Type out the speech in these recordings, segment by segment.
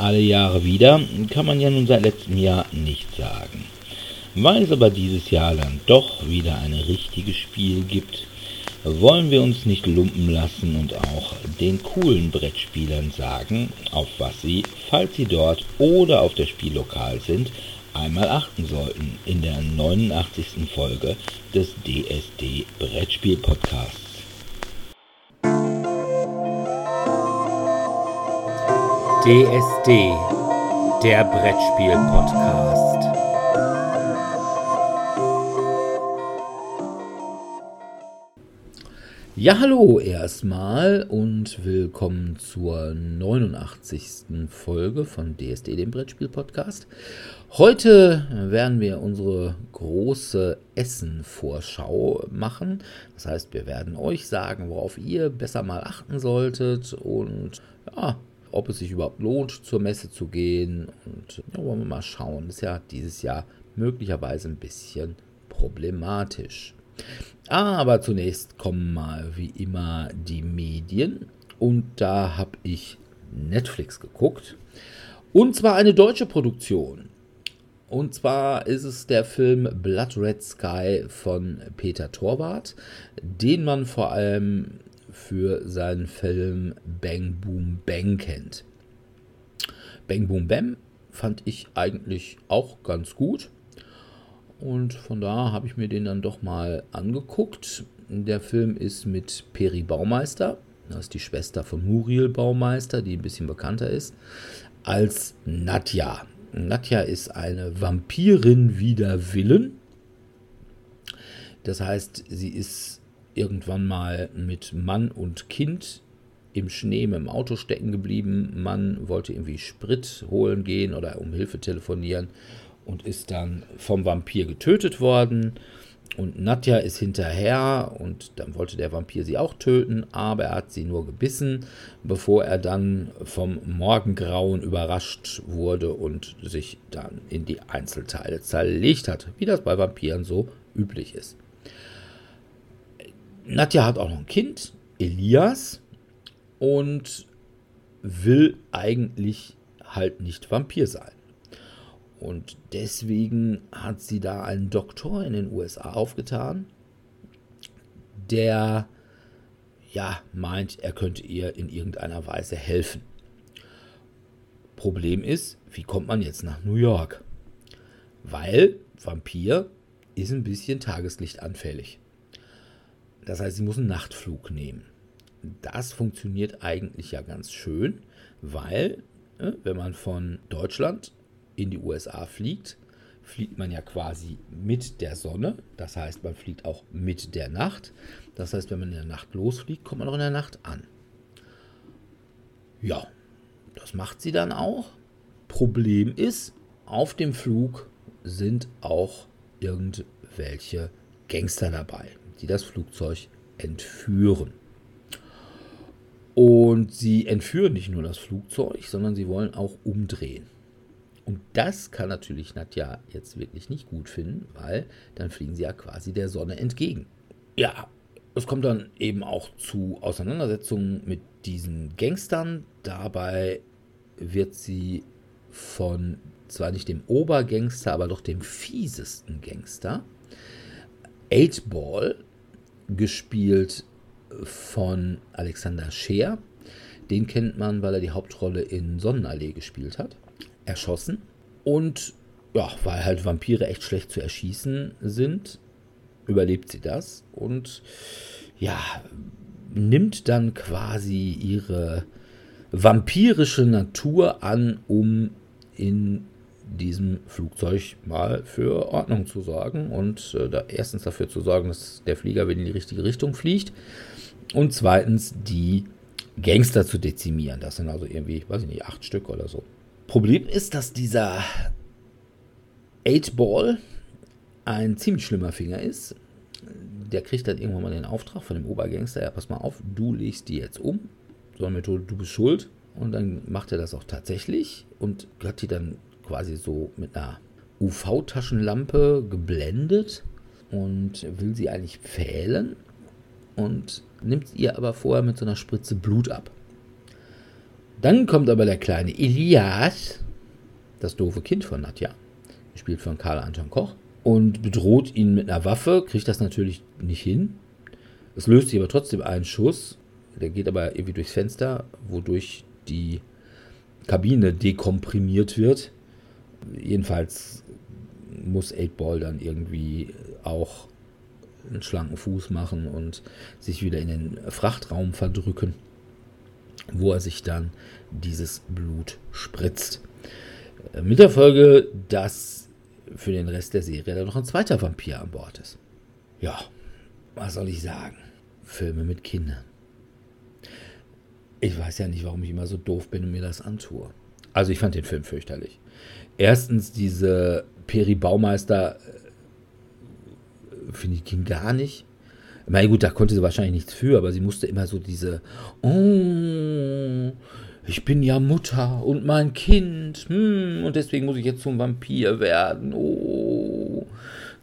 alle Jahre wieder, kann man ja nun seit letztem Jahr nicht sagen. Weil es aber dieses Jahr dann doch wieder ein richtiges Spiel gibt, wollen wir uns nicht lumpen lassen und auch den coolen Brettspielern sagen, auf was sie, falls sie dort oder auf der Spiellokal sind, einmal achten sollten in der 89. Folge des DSD Brettspiel Podcasts. DSD, der Brettspiel Podcast. Ja, hallo erstmal und willkommen zur 89. Folge von DSD, dem Brettspiel-Podcast. Heute werden wir unsere große Essen-Vorschau machen. Das heißt, wir werden euch sagen, worauf ihr besser mal achten solltet und ja, ob es sich überhaupt lohnt, zur Messe zu gehen. Und ja, wollen wir mal schauen. Ist ja dieses Jahr möglicherweise ein bisschen problematisch. Aber zunächst kommen mal wie immer die Medien. Und da habe ich Netflix geguckt. Und zwar eine deutsche Produktion. Und zwar ist es der Film Blood Red Sky von Peter Torwart, den man vor allem für seinen Film Bang Boom Bang kennt. Bang Boom Bam fand ich eigentlich auch ganz gut. Und von da habe ich mir den dann doch mal angeguckt. Der Film ist mit Peri Baumeister, das ist die Schwester von Muriel Baumeister, die ein bisschen bekannter ist, als Nadja. Nadja ist eine Vampirin wider Willen. Das heißt, sie ist irgendwann mal mit Mann und Kind im Schnee mit dem Auto stecken geblieben. Mann wollte irgendwie Sprit holen gehen oder um Hilfe telefonieren und ist dann vom Vampir getötet worden. Und Nadja ist hinterher und dann wollte der Vampir sie auch töten, aber er hat sie nur gebissen, bevor er dann vom Morgengrauen überrascht wurde und sich dann in die Einzelteile zerlegt hat, wie das bei Vampiren so üblich ist. Nadja hat auch noch ein Kind, Elias, und will eigentlich halt nicht Vampir sein. Und deswegen hat sie da einen Doktor in den USA aufgetan, der ja meint, er könnte ihr in irgendeiner Weise helfen. Problem ist, wie kommt man jetzt nach New York? Weil Vampir ist ein bisschen tageslichtanfällig. Das heißt, sie muss einen Nachtflug nehmen. Das funktioniert eigentlich ja ganz schön, weil, ne, wenn man von Deutschland in die USA fliegt, fliegt man ja quasi mit der Sonne. Das heißt, man fliegt auch mit der Nacht. Das heißt, wenn man in der Nacht losfliegt, kommt man auch in der Nacht an. Ja, das macht sie dann auch. Problem ist, auf dem Flug sind auch irgendwelche Gangster dabei, die das Flugzeug entführen. Und sie entführen nicht nur das Flugzeug, sondern sie wollen auch umdrehen. Und das kann natürlich Nadja jetzt wirklich nicht gut finden, weil dann fliegen sie ja quasi der Sonne entgegen. Ja, es kommt dann eben auch zu Auseinandersetzungen mit diesen Gangstern. Dabei wird sie von zwar nicht dem Obergangster, aber doch dem fiesesten Gangster, 8 Ball, gespielt von Alexander Scheer. Den kennt man, weil er die Hauptrolle in Sonnenallee gespielt hat erschossen. Und ja, weil halt Vampire echt schlecht zu erschießen sind, überlebt sie das und ja, nimmt dann quasi ihre vampirische Natur an, um in diesem Flugzeug mal für Ordnung zu sorgen und äh, da erstens dafür zu sorgen, dass der Flieger wieder in die richtige Richtung fliegt und zweitens die Gangster zu dezimieren. Das sind also irgendwie, weiß ich nicht, acht Stück oder so. Problem ist, dass dieser 8-Ball ein ziemlich schlimmer Finger ist. Der kriegt dann irgendwann mal den Auftrag von dem Obergangster, ja, pass mal auf, du legst die jetzt um. So eine Methode, du bist schuld. Und dann macht er das auch tatsächlich und hat die dann quasi so mit einer UV-Taschenlampe geblendet und will sie eigentlich pfählen und nimmt ihr aber vorher mit so einer Spritze Blut ab. Dann kommt aber der kleine Elias, das doofe Kind von Nadja, gespielt von Karl Anton Koch, und bedroht ihn mit einer Waffe, kriegt das natürlich nicht hin. Es löst sich aber trotzdem einen Schuss, der geht aber irgendwie durchs Fenster, wodurch die Kabine dekomprimiert wird. Jedenfalls muss 8-Ball dann irgendwie auch einen schlanken Fuß machen und sich wieder in den Frachtraum verdrücken, wo er sich dann dieses Blut spritzt. Äh, mit der Folge, dass für den Rest der Serie dann noch ein zweiter Vampir an Bord ist. Ja, was soll ich sagen? Filme mit Kindern. Ich weiß ja nicht, warum ich immer so doof bin und mir das antue. Also ich fand den Film fürchterlich. Erstens diese Peri Baumeister finde ich ging gar nicht. Ich meine, gut, da konnte sie wahrscheinlich nichts für, aber sie musste immer so diese, oh, ich bin ja Mutter und mein Kind, hm, und deswegen muss ich jetzt zum Vampir werden. Oh,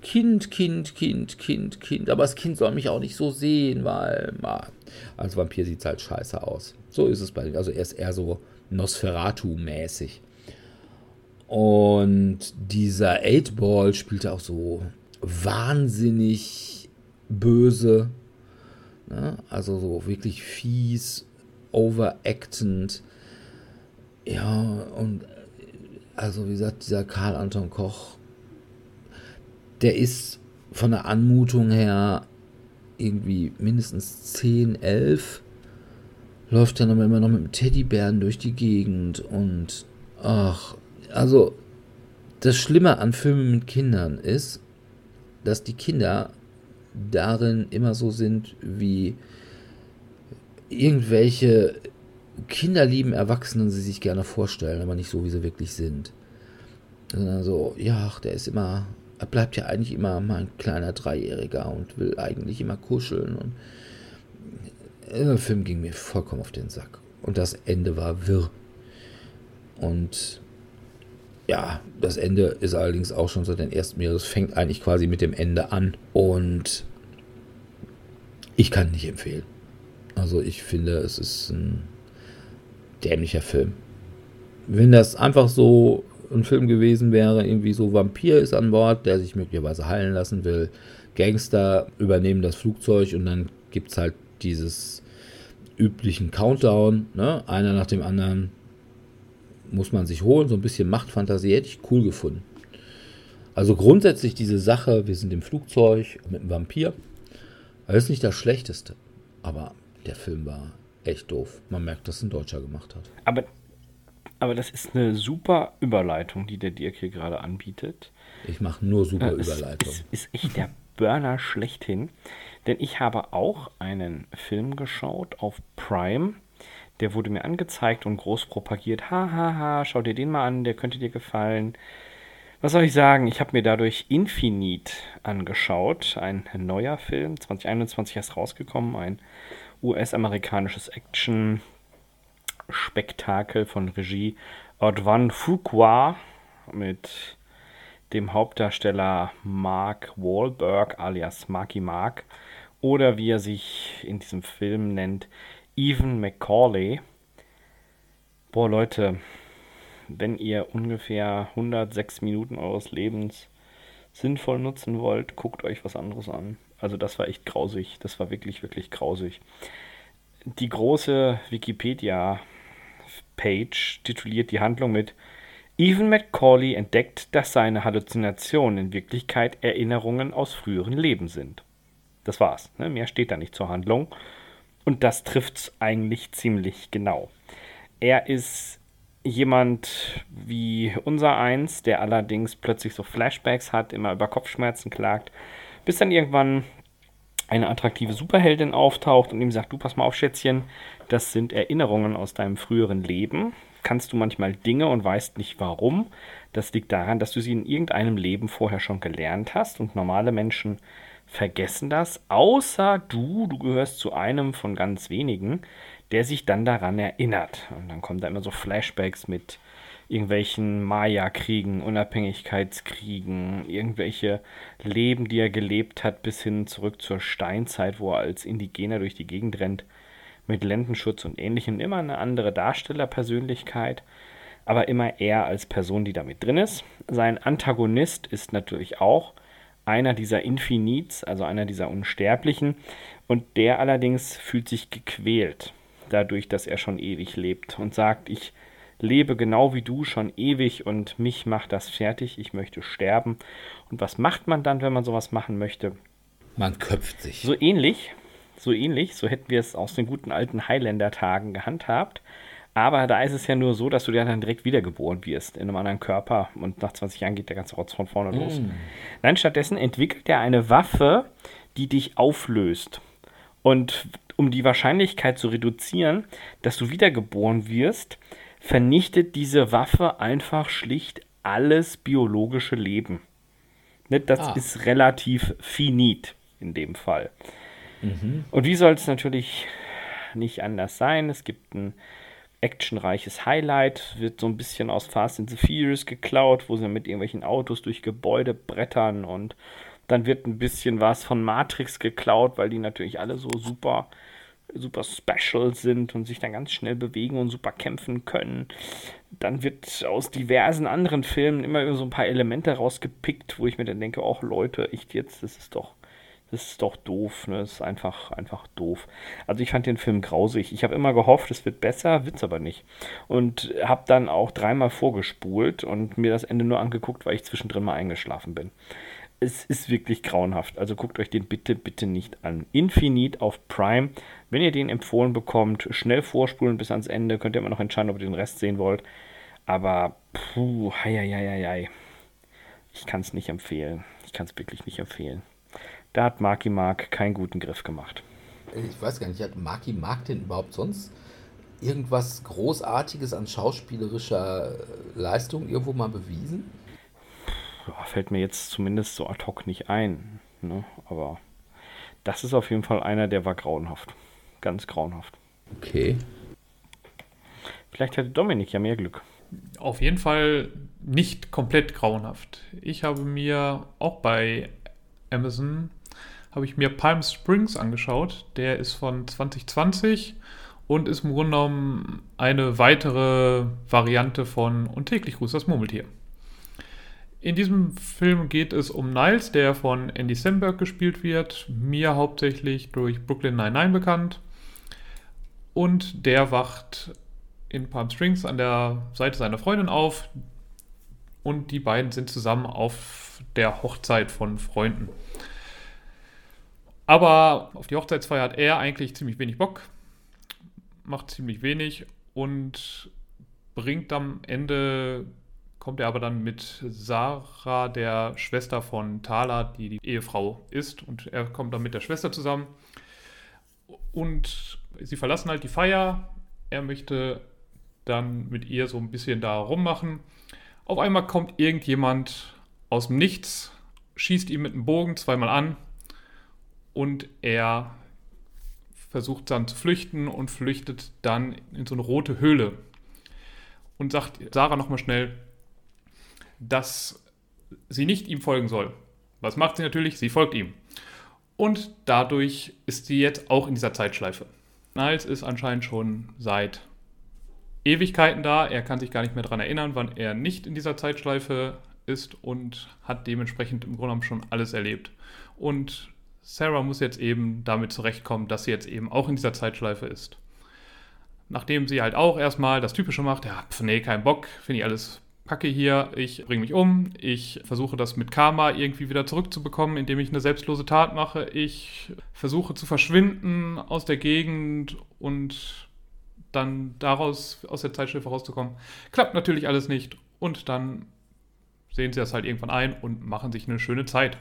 Kind, Kind, Kind, Kind, Kind. Aber das Kind soll mich auch nicht so sehen, weil na, als Vampir sieht es halt scheiße aus. So ist es bei Also er ist eher so Nosferatu-mäßig. Und dieser 8-Ball spielte auch so wahnsinnig böse. Ne? Also so wirklich fies, overactend. Ja, und also wie gesagt, dieser Karl Anton Koch, der ist von der Anmutung her irgendwie mindestens 10, 11. Läuft dann aber immer noch mit dem Teddybären durch die Gegend und ach, also das Schlimme an Filmen mit Kindern ist, dass die Kinder darin immer so sind wie irgendwelche kinderlieben Erwachsenen sie sich gerne vorstellen, aber nicht so, wie sie wirklich sind. Sondern so, ja, der ist immer, er bleibt ja eigentlich immer mal ein kleiner Dreijähriger und will eigentlich immer kuscheln. Und der Film ging mir vollkommen auf den Sack. Und das Ende war wirr. Und ja, das Ende ist allerdings auch schon seit den ersten Meeres, fängt eigentlich quasi mit dem Ende an und ich kann nicht empfehlen. Also ich finde, es ist ein dämlicher Film. Wenn das einfach so ein Film gewesen wäre, irgendwie so Vampir ist an Bord, der sich möglicherweise heilen lassen will, Gangster übernehmen das Flugzeug und dann gibt es halt dieses üblichen Countdown, ne? einer nach dem anderen muss man sich holen. So ein bisschen Machtfantasie hätte ich cool gefunden. Also grundsätzlich diese Sache, wir sind im Flugzeug mit einem Vampir, das ist nicht das Schlechteste. Aber der Film war echt doof. Man merkt, dass es ein Deutscher gemacht hat. Aber, aber das ist eine super Überleitung, die der Dirk hier gerade anbietet. Ich mache nur super äh, Überleitungen. Ist, ist echt der Burner schlechthin. Denn ich habe auch einen Film geschaut auf Prime der wurde mir angezeigt und groß propagiert. Hahaha, ha, ha, schau dir den mal an, der könnte dir gefallen. Was soll ich sagen? Ich habe mir dadurch Infinite angeschaut. Ein neuer Film, 2021 erst rausgekommen. Ein US-amerikanisches Action-Spektakel von Regie Odwan Fuqua mit dem Hauptdarsteller Mark Wahlberg alias Marky Mark oder wie er sich in diesem Film nennt, Evan McCauley. Boah, Leute, wenn ihr ungefähr 106 Minuten eures Lebens sinnvoll nutzen wollt, guckt euch was anderes an. Also das war echt grausig. Das war wirklich, wirklich grausig. Die große Wikipedia-Page tituliert die Handlung mit Evan McCauley entdeckt, dass seine Halluzinationen in Wirklichkeit Erinnerungen aus früheren Leben sind. Das war's. Ne? Mehr steht da nicht zur Handlung. Und das trifft es eigentlich ziemlich genau. Er ist jemand wie unser eins, der allerdings plötzlich so Flashbacks hat, immer über Kopfschmerzen klagt, bis dann irgendwann eine attraktive Superheldin auftaucht und ihm sagt, du pass mal auf, Schätzchen, das sind Erinnerungen aus deinem früheren Leben. Kannst du manchmal Dinge und weißt nicht warum. Das liegt daran, dass du sie in irgendeinem Leben vorher schon gelernt hast und normale Menschen vergessen das, außer du, du gehörst zu einem von ganz wenigen, der sich dann daran erinnert. Und dann kommen da immer so Flashbacks mit irgendwelchen Maya-Kriegen, Unabhängigkeitskriegen, irgendwelche Leben, die er gelebt hat, bis hin zurück zur Steinzeit, wo er als Indigener durch die Gegend rennt. mit Lendenschutz und ähnlichem immer eine andere Darstellerpersönlichkeit, aber immer er als Person, die damit drin ist. Sein Antagonist ist natürlich auch einer dieser Infinites, also einer dieser Unsterblichen, und der allerdings fühlt sich gequält dadurch, dass er schon ewig lebt und sagt, ich lebe genau wie du schon ewig und mich macht das fertig, ich möchte sterben. Und was macht man dann, wenn man sowas machen möchte? Man köpft sich. So ähnlich, so ähnlich, so hätten wir es aus den guten alten Highlander-Tagen gehandhabt. Aber da ist es ja nur so, dass du ja dann direkt wiedergeboren wirst in einem anderen Körper und nach 20 Jahren geht der ganze Rotz von vorne los. Mm. Nein, stattdessen entwickelt er eine Waffe, die dich auflöst. Und um die Wahrscheinlichkeit zu reduzieren, dass du wiedergeboren wirst, vernichtet diese Waffe einfach schlicht alles biologische Leben. Ne, das ah. ist relativ finit in dem Fall. Mhm. Und wie soll es natürlich nicht anders sein? Es gibt ein actionreiches Highlight, wird so ein bisschen aus Fast and the Furious geklaut, wo sie mit irgendwelchen Autos durch Gebäude brettern und dann wird ein bisschen was von Matrix geklaut, weil die natürlich alle so super super special sind und sich dann ganz schnell bewegen und super kämpfen können. Dann wird aus diversen anderen Filmen immer so ein paar Elemente rausgepickt, wo ich mir dann denke, ach Leute, echt jetzt, das ist doch, das ist doch doof, ne? Das ist einfach, einfach doof. Also ich fand den Film grausig. Ich habe immer gehofft, es wird besser, wird's aber nicht. Und habe dann auch dreimal vorgespult und mir das Ende nur angeguckt, weil ich zwischendrin mal eingeschlafen bin es ist wirklich grauenhaft. Also guckt euch den bitte, bitte nicht an. Infinite auf Prime. Wenn ihr den empfohlen bekommt, schnell vorspulen bis ans Ende. Könnt ihr immer noch entscheiden, ob ihr den Rest sehen wollt. Aber, puh, hei, hei, hei, hei. Ich kann es nicht empfehlen. Ich kann es wirklich nicht empfehlen. Da hat Marky Mark keinen guten Griff gemacht. Ich weiß gar nicht, hat Marky Mark denn überhaupt sonst irgendwas Großartiges an schauspielerischer Leistung irgendwo mal bewiesen? ja, fällt mir jetzt zumindest so ad hoc nicht ein. Ne? Aber das ist auf jeden Fall einer, der war grauenhaft. Ganz grauenhaft. Okay. Vielleicht hatte Dominik ja mehr Glück. Auf jeden Fall nicht komplett grauenhaft. Ich habe mir auch bei Amazon habe ich mir Palm Springs angeschaut. Der ist von 2020 und ist im Grunde genommen eine weitere Variante von Und täglich grüßt das Murmeltier. In diesem Film geht es um Niles, der von Andy Samberg gespielt wird, mir hauptsächlich durch Brooklyn 99 bekannt. Und der wacht in Palm Springs an der Seite seiner Freundin auf und die beiden sind zusammen auf der Hochzeit von Freunden. Aber auf die Hochzeitsfeier hat er eigentlich ziemlich wenig Bock, macht ziemlich wenig und bringt am Ende kommt er aber dann mit Sarah, der Schwester von Thala, die die Ehefrau ist. Und er kommt dann mit der Schwester zusammen. Und sie verlassen halt die Feier. Er möchte dann mit ihr so ein bisschen da rummachen. Auf einmal kommt irgendjemand aus dem Nichts, schießt ihm mit einem Bogen zweimal an und er versucht dann zu flüchten und flüchtet dann in so eine rote Höhle und sagt Sarah nochmal schnell, dass sie nicht ihm folgen soll. Was macht sie natürlich? Sie folgt ihm. Und dadurch ist sie jetzt auch in dieser Zeitschleife. Niles ist anscheinend schon seit Ewigkeiten da. Er kann sich gar nicht mehr daran erinnern, wann er nicht in dieser Zeitschleife ist und hat dementsprechend im Grunde genommen schon alles erlebt. Und Sarah muss jetzt eben damit zurechtkommen, dass sie jetzt eben auch in dieser Zeitschleife ist. Nachdem sie halt auch erstmal das Typische macht, ja, pf, nee, kein Bock, finde ich alles packe hier, ich bringe mich um, ich versuche das mit Karma irgendwie wieder zurückzubekommen, indem ich eine selbstlose Tat mache, ich versuche zu verschwinden aus der Gegend und dann daraus aus der Zeitschleife rauszukommen. Klappt natürlich alles nicht und dann sehen sie das halt irgendwann ein und machen sich eine schöne Zeit.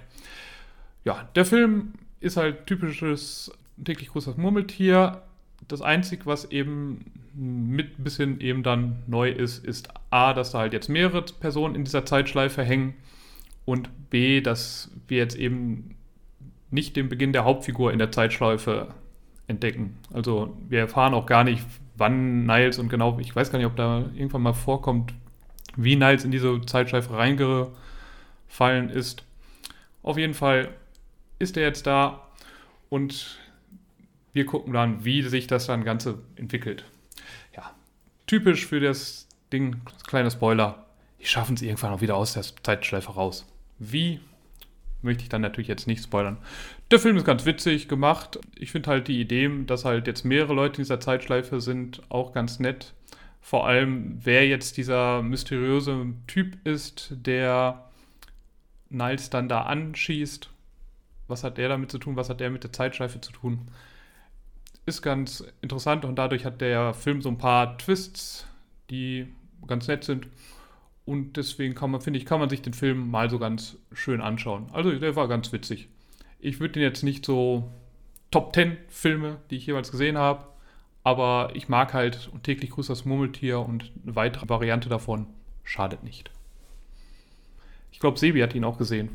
Ja, der Film ist halt typisches täglich großes Murmeltier das Einzige, was eben mit ein bisschen eben dann neu ist, ist A, dass da halt jetzt mehrere Personen in dieser Zeitschleife hängen und B, dass wir jetzt eben nicht den Beginn der Hauptfigur in der Zeitschleife entdecken. Also wir erfahren auch gar nicht, wann Niles und genau, ich weiß gar nicht, ob da irgendwann mal vorkommt, wie Niles in diese Zeitschleife reingefallen ist. Auf jeden Fall ist er jetzt da und wir gucken dann, wie sich das dann Ganze entwickelt. Ja, typisch für das Ding, kleiner Spoiler, die schaffen es irgendwann auch wieder aus der Zeitschleife raus. Wie, möchte ich dann natürlich jetzt nicht spoilern. Der Film ist ganz witzig gemacht. Ich finde halt die Idee, dass halt jetzt mehrere Leute in dieser Zeitschleife sind, auch ganz nett. Vor allem, wer jetzt dieser mysteriöse Typ ist, der Niles dann da anschießt. Was hat der damit zu tun? Was hat der mit der Zeitschleife zu tun? Ist ganz interessant und dadurch hat der Film so ein paar Twists, die ganz nett sind. Und deswegen kann man, finde ich, kann man sich den Film mal so ganz schön anschauen. Also der war ganz witzig. Ich würde den jetzt nicht so Top 10 Filme, die ich jeweils gesehen habe, aber ich mag halt und täglich grüßt das Murmeltier und eine weitere Variante davon schadet nicht. Ich glaube, Sebi hat ihn auch gesehen.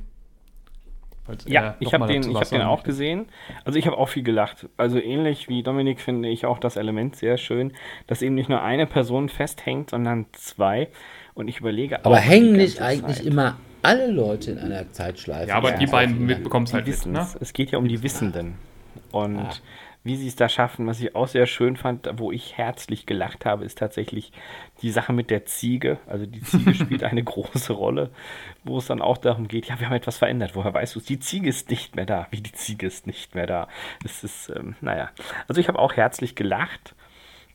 Ja, ich habe den, hab den auch gesehen. Also ich habe auch viel gelacht. Also ähnlich wie Dominik finde ich auch das Element sehr schön, dass eben nicht nur eine Person festhängt, sondern zwei. Und ich überlege Aber hängen nicht eigentlich Zeit. immer alle Leute in einer Zeitschleife? Ja, aber ja, die beiden mitbekommen es halt mit, ne? Es geht ja um die Wissenden. Und ah wie sie es da schaffen. Was ich auch sehr schön fand, wo ich herzlich gelacht habe, ist tatsächlich die Sache mit der Ziege. Also die Ziege spielt eine große Rolle, wo es dann auch darum geht, ja, wir haben etwas verändert. Woher weißt du es? Die Ziege ist nicht mehr da. Wie die Ziege ist nicht mehr da. Es ist, ähm, naja. Also ich habe auch herzlich gelacht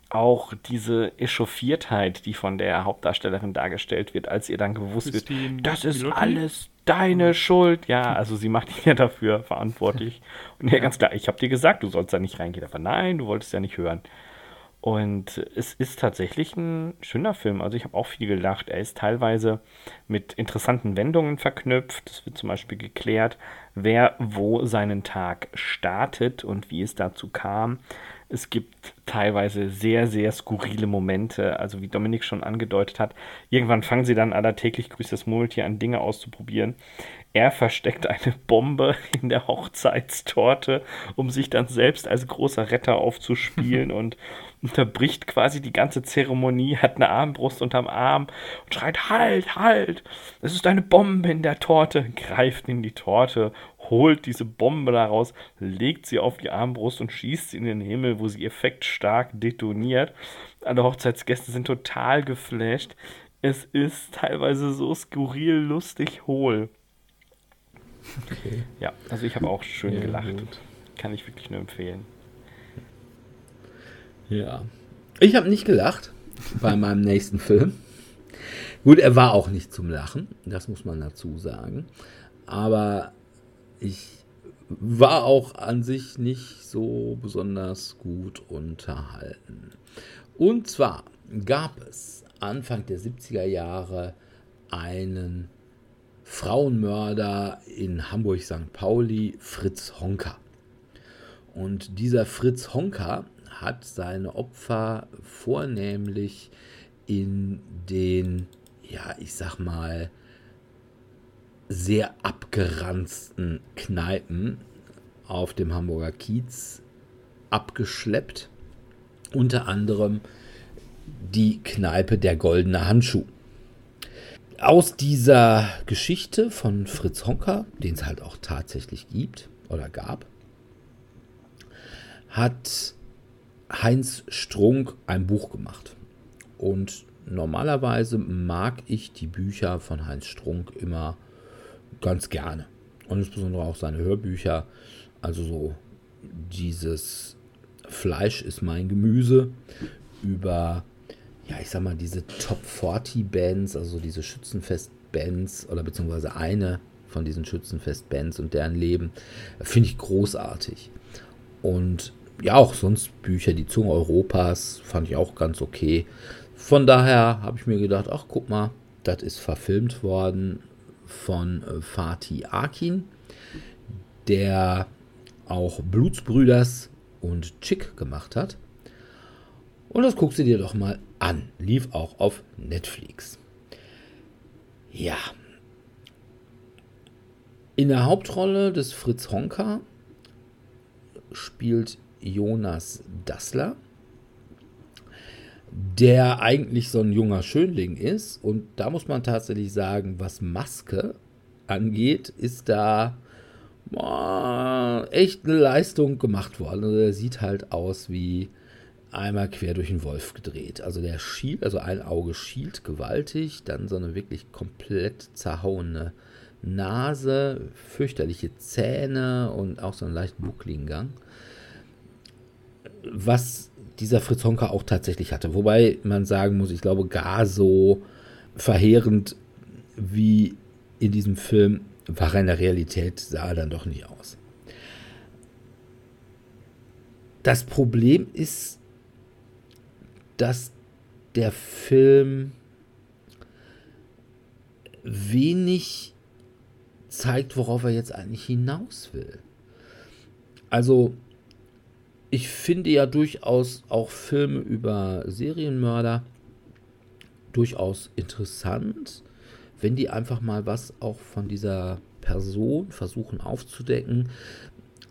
auch diese Echauffiertheit, die von der Hauptdarstellerin dargestellt wird, als ihr dann gewusst Christine wird, das ist Pilotti? alles deine Schuld. Ja, also sie macht ihn ja dafür verantwortlich. Und ja, ganz klar, ich habe dir gesagt, du sollst da nicht reingehen. Aber nein, du wolltest ja nicht hören. Und es ist tatsächlich ein schöner Film. Also ich habe auch viel gelacht. Er ist teilweise mit interessanten Wendungen verknüpft. Es wird zum Beispiel geklärt, wer wo seinen Tag startet und wie es dazu kam. Es gibt teilweise sehr, sehr skurrile Momente. Also wie Dominik schon angedeutet hat, irgendwann fangen sie dann aller täglich grüßt das Murmeltier an, Dinge auszuprobieren. Er versteckt eine Bombe in der Hochzeitstorte, um sich dann selbst als großer Retter aufzuspielen und unterbricht quasi die ganze Zeremonie, hat eine Armbrust unterm Arm und schreit, halt, halt, es ist eine Bombe in der Torte, greift in die Torte, holt diese Bombe daraus, legt sie auf die Armbrust und schießt sie in den Himmel, wo sie effektstark detoniert. Alle Hochzeitsgäste sind total geflasht. Es ist teilweise so skurril, lustig, hohl. Okay. Ja, also ich habe auch schön ja, gelacht. Gut. Kann ich wirklich nur empfehlen. Ja. Ich habe nicht gelacht bei meinem nächsten Film. Gut, er war auch nicht zum Lachen, das muss man dazu sagen. Aber ich war auch an sich nicht so besonders gut unterhalten. Und zwar gab es Anfang der 70er Jahre einen Frauenmörder in Hamburg-St. Pauli, Fritz Honka. Und dieser Fritz Honka hat seine Opfer vornehmlich in den, ja, ich sag mal, sehr abgeranzten Kneipen auf dem Hamburger Kiez abgeschleppt. Unter anderem die Kneipe der Goldene Handschuh. Aus dieser Geschichte von Fritz Honka, den es halt auch tatsächlich gibt oder gab, hat Heinz Strunk ein Buch gemacht. Und normalerweise mag ich die Bücher von Heinz Strunk immer ganz gerne. Und insbesondere auch seine Hörbücher. Also so dieses Fleisch ist mein Gemüse über, ja, ich sag mal, diese Top 40 Bands, also diese Schützenfest-Bands oder beziehungsweise eine von diesen Schützenfest-Bands und deren Leben, finde ich großartig. Und ja, auch sonst Bücher, die Zunge Europas, fand ich auch ganz okay. Von daher habe ich mir gedacht, ach guck mal, das ist verfilmt worden von äh, Fatih Akin, der auch Blutsbrüders und Chick gemacht hat. Und das guckst du dir doch mal an. Lief auch auf Netflix. Ja. In der Hauptrolle des Fritz Honka spielt Jonas Dassler, der eigentlich so ein junger Schönling ist. Und da muss man tatsächlich sagen, was Maske angeht, ist da echt eine Leistung gemacht worden. Also der sieht halt aus wie einmal quer durch den Wolf gedreht. Also der schielt, also ein Auge schielt gewaltig, dann so eine wirklich komplett zerhauene Nase, fürchterliche Zähne und auch so einen leicht buckligen Gang. Was dieser Fritz Honka auch tatsächlich hatte. Wobei man sagen muss, ich glaube, gar so verheerend wie in diesem Film war er in der Realität, sah er dann doch nicht aus. Das Problem ist, dass der Film wenig zeigt, worauf er jetzt eigentlich hinaus will. Also, ich finde ja durchaus auch Filme über Serienmörder durchaus interessant, wenn die einfach mal was auch von dieser Person versuchen aufzudecken.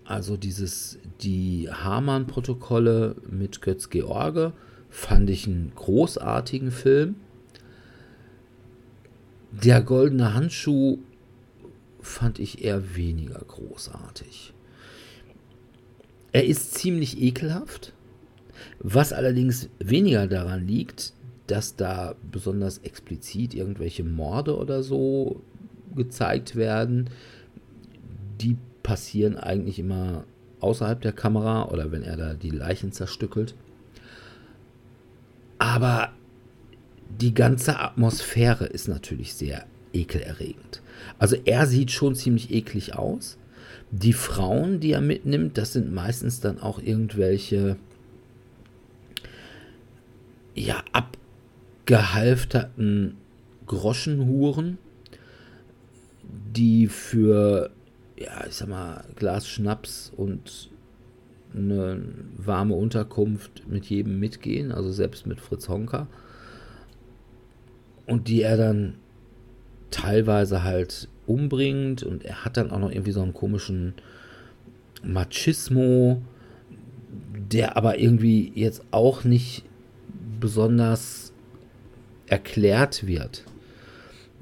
Also dieses, die Hamann-Protokolle mit Götz George fand ich einen großartigen Film. Der goldene Handschuh fand ich eher weniger großartig. Er ist ziemlich ekelhaft, was allerdings weniger daran liegt, dass da besonders explizit irgendwelche Morde oder so gezeigt werden. Die passieren eigentlich immer außerhalb der Kamera oder wenn er da die Leichen zerstückelt. Aber die ganze Atmosphäre ist natürlich sehr ekelerregend. Also er sieht schon ziemlich eklig aus. Die Frauen, die er mitnimmt, das sind meistens dann auch irgendwelche ja, abgehalfterten Groschenhuren, die für, ja, ich sag mal, Glas Schnaps und eine warme Unterkunft mit jedem mitgehen, also selbst mit Fritz Honka. Und die er dann teilweise halt umbringt und er hat dann auch noch irgendwie so einen komischen Machismo, der aber irgendwie jetzt auch nicht besonders erklärt wird.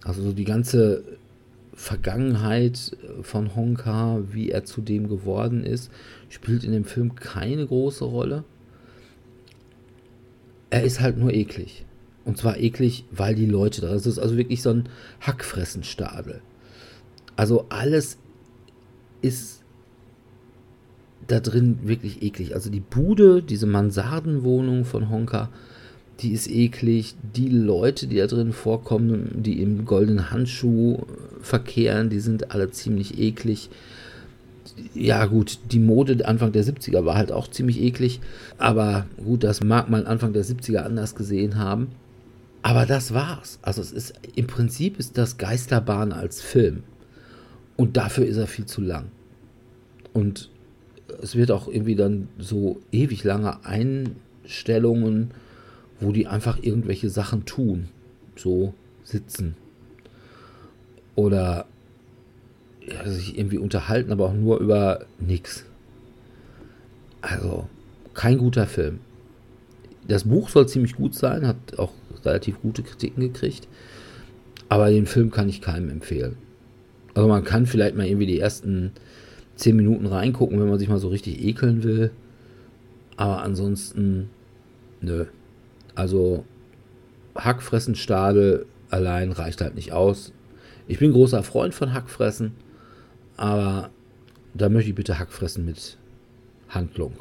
Also so die ganze Vergangenheit von Honka, wie er zu dem geworden ist, spielt in dem Film keine große Rolle. Er ist halt nur eklig. Und zwar eklig, weil die Leute da. Das ist also wirklich so ein Hackfressenstadel. Also alles ist da drin wirklich eklig. Also die Bude, diese Mansardenwohnung von Honka, die ist eklig. Die Leute, die da drin vorkommen, die im goldenen Handschuh verkehren, die sind alle ziemlich eklig. Ja, gut, die Mode Anfang der 70er war halt auch ziemlich eklig. Aber gut, das mag man Anfang der 70er anders gesehen haben. Aber das war's. Also es ist im Prinzip ist das Geisterbahn als Film. Und dafür ist er viel zu lang. Und es wird auch irgendwie dann so ewig lange Einstellungen wo die einfach irgendwelche Sachen tun. So sitzen. Oder ja, sich irgendwie unterhalten, aber auch nur über nichts. Also, kein guter Film. Das Buch soll ziemlich gut sein, hat auch relativ gute Kritiken gekriegt. Aber den Film kann ich keinem empfehlen. Also man kann vielleicht mal irgendwie die ersten 10 Minuten reingucken, wenn man sich mal so richtig ekeln will. Aber ansonsten, nö. Also Hackfressenstadel allein reicht halt nicht aus. Ich bin großer Freund von Hackfressen, aber da möchte ich bitte Hackfressen mit Handlung.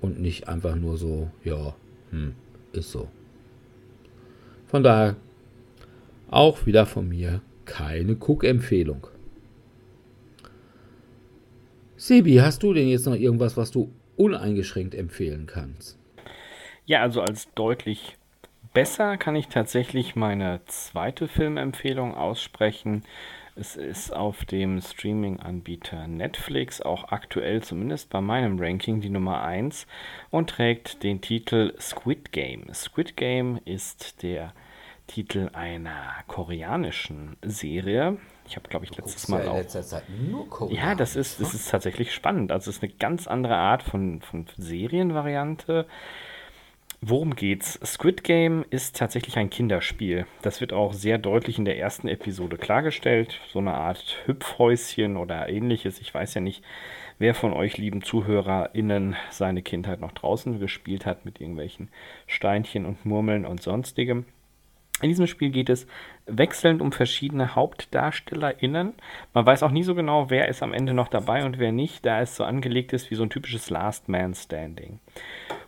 Und nicht einfach nur so, ja, hm, ist so. Von daher auch wieder von mir keine Cook-Empfehlung. Sebi, hast du denn jetzt noch irgendwas, was du uneingeschränkt empfehlen kannst? Ja, also als deutlich besser kann ich tatsächlich meine zweite Filmempfehlung aussprechen. Es ist auf dem Streaming-Anbieter Netflix auch aktuell zumindest bei meinem Ranking die Nummer 1 und trägt den Titel Squid Game. Squid Game ist der Titel einer koreanischen Serie. Ich habe, glaube ich, letztes Mal ja auch. ja, das ist, das ist tatsächlich spannend. Also es ist eine ganz andere Art von, von Serienvariante Worum geht's? Squid Game ist tatsächlich ein Kinderspiel. Das wird auch sehr deutlich in der ersten Episode klargestellt. So eine Art Hüpfhäuschen oder ähnliches. Ich weiß ja nicht, wer von euch lieben ZuhörerInnen seine Kindheit noch draußen gespielt hat mit irgendwelchen Steinchen und Murmeln und sonstigem. In diesem Spiel geht es wechselnd um verschiedene HauptdarstellerInnen. Man weiß auch nie so genau, wer ist am Ende noch dabei und wer nicht, da es so angelegt ist wie so ein typisches Last Man Standing.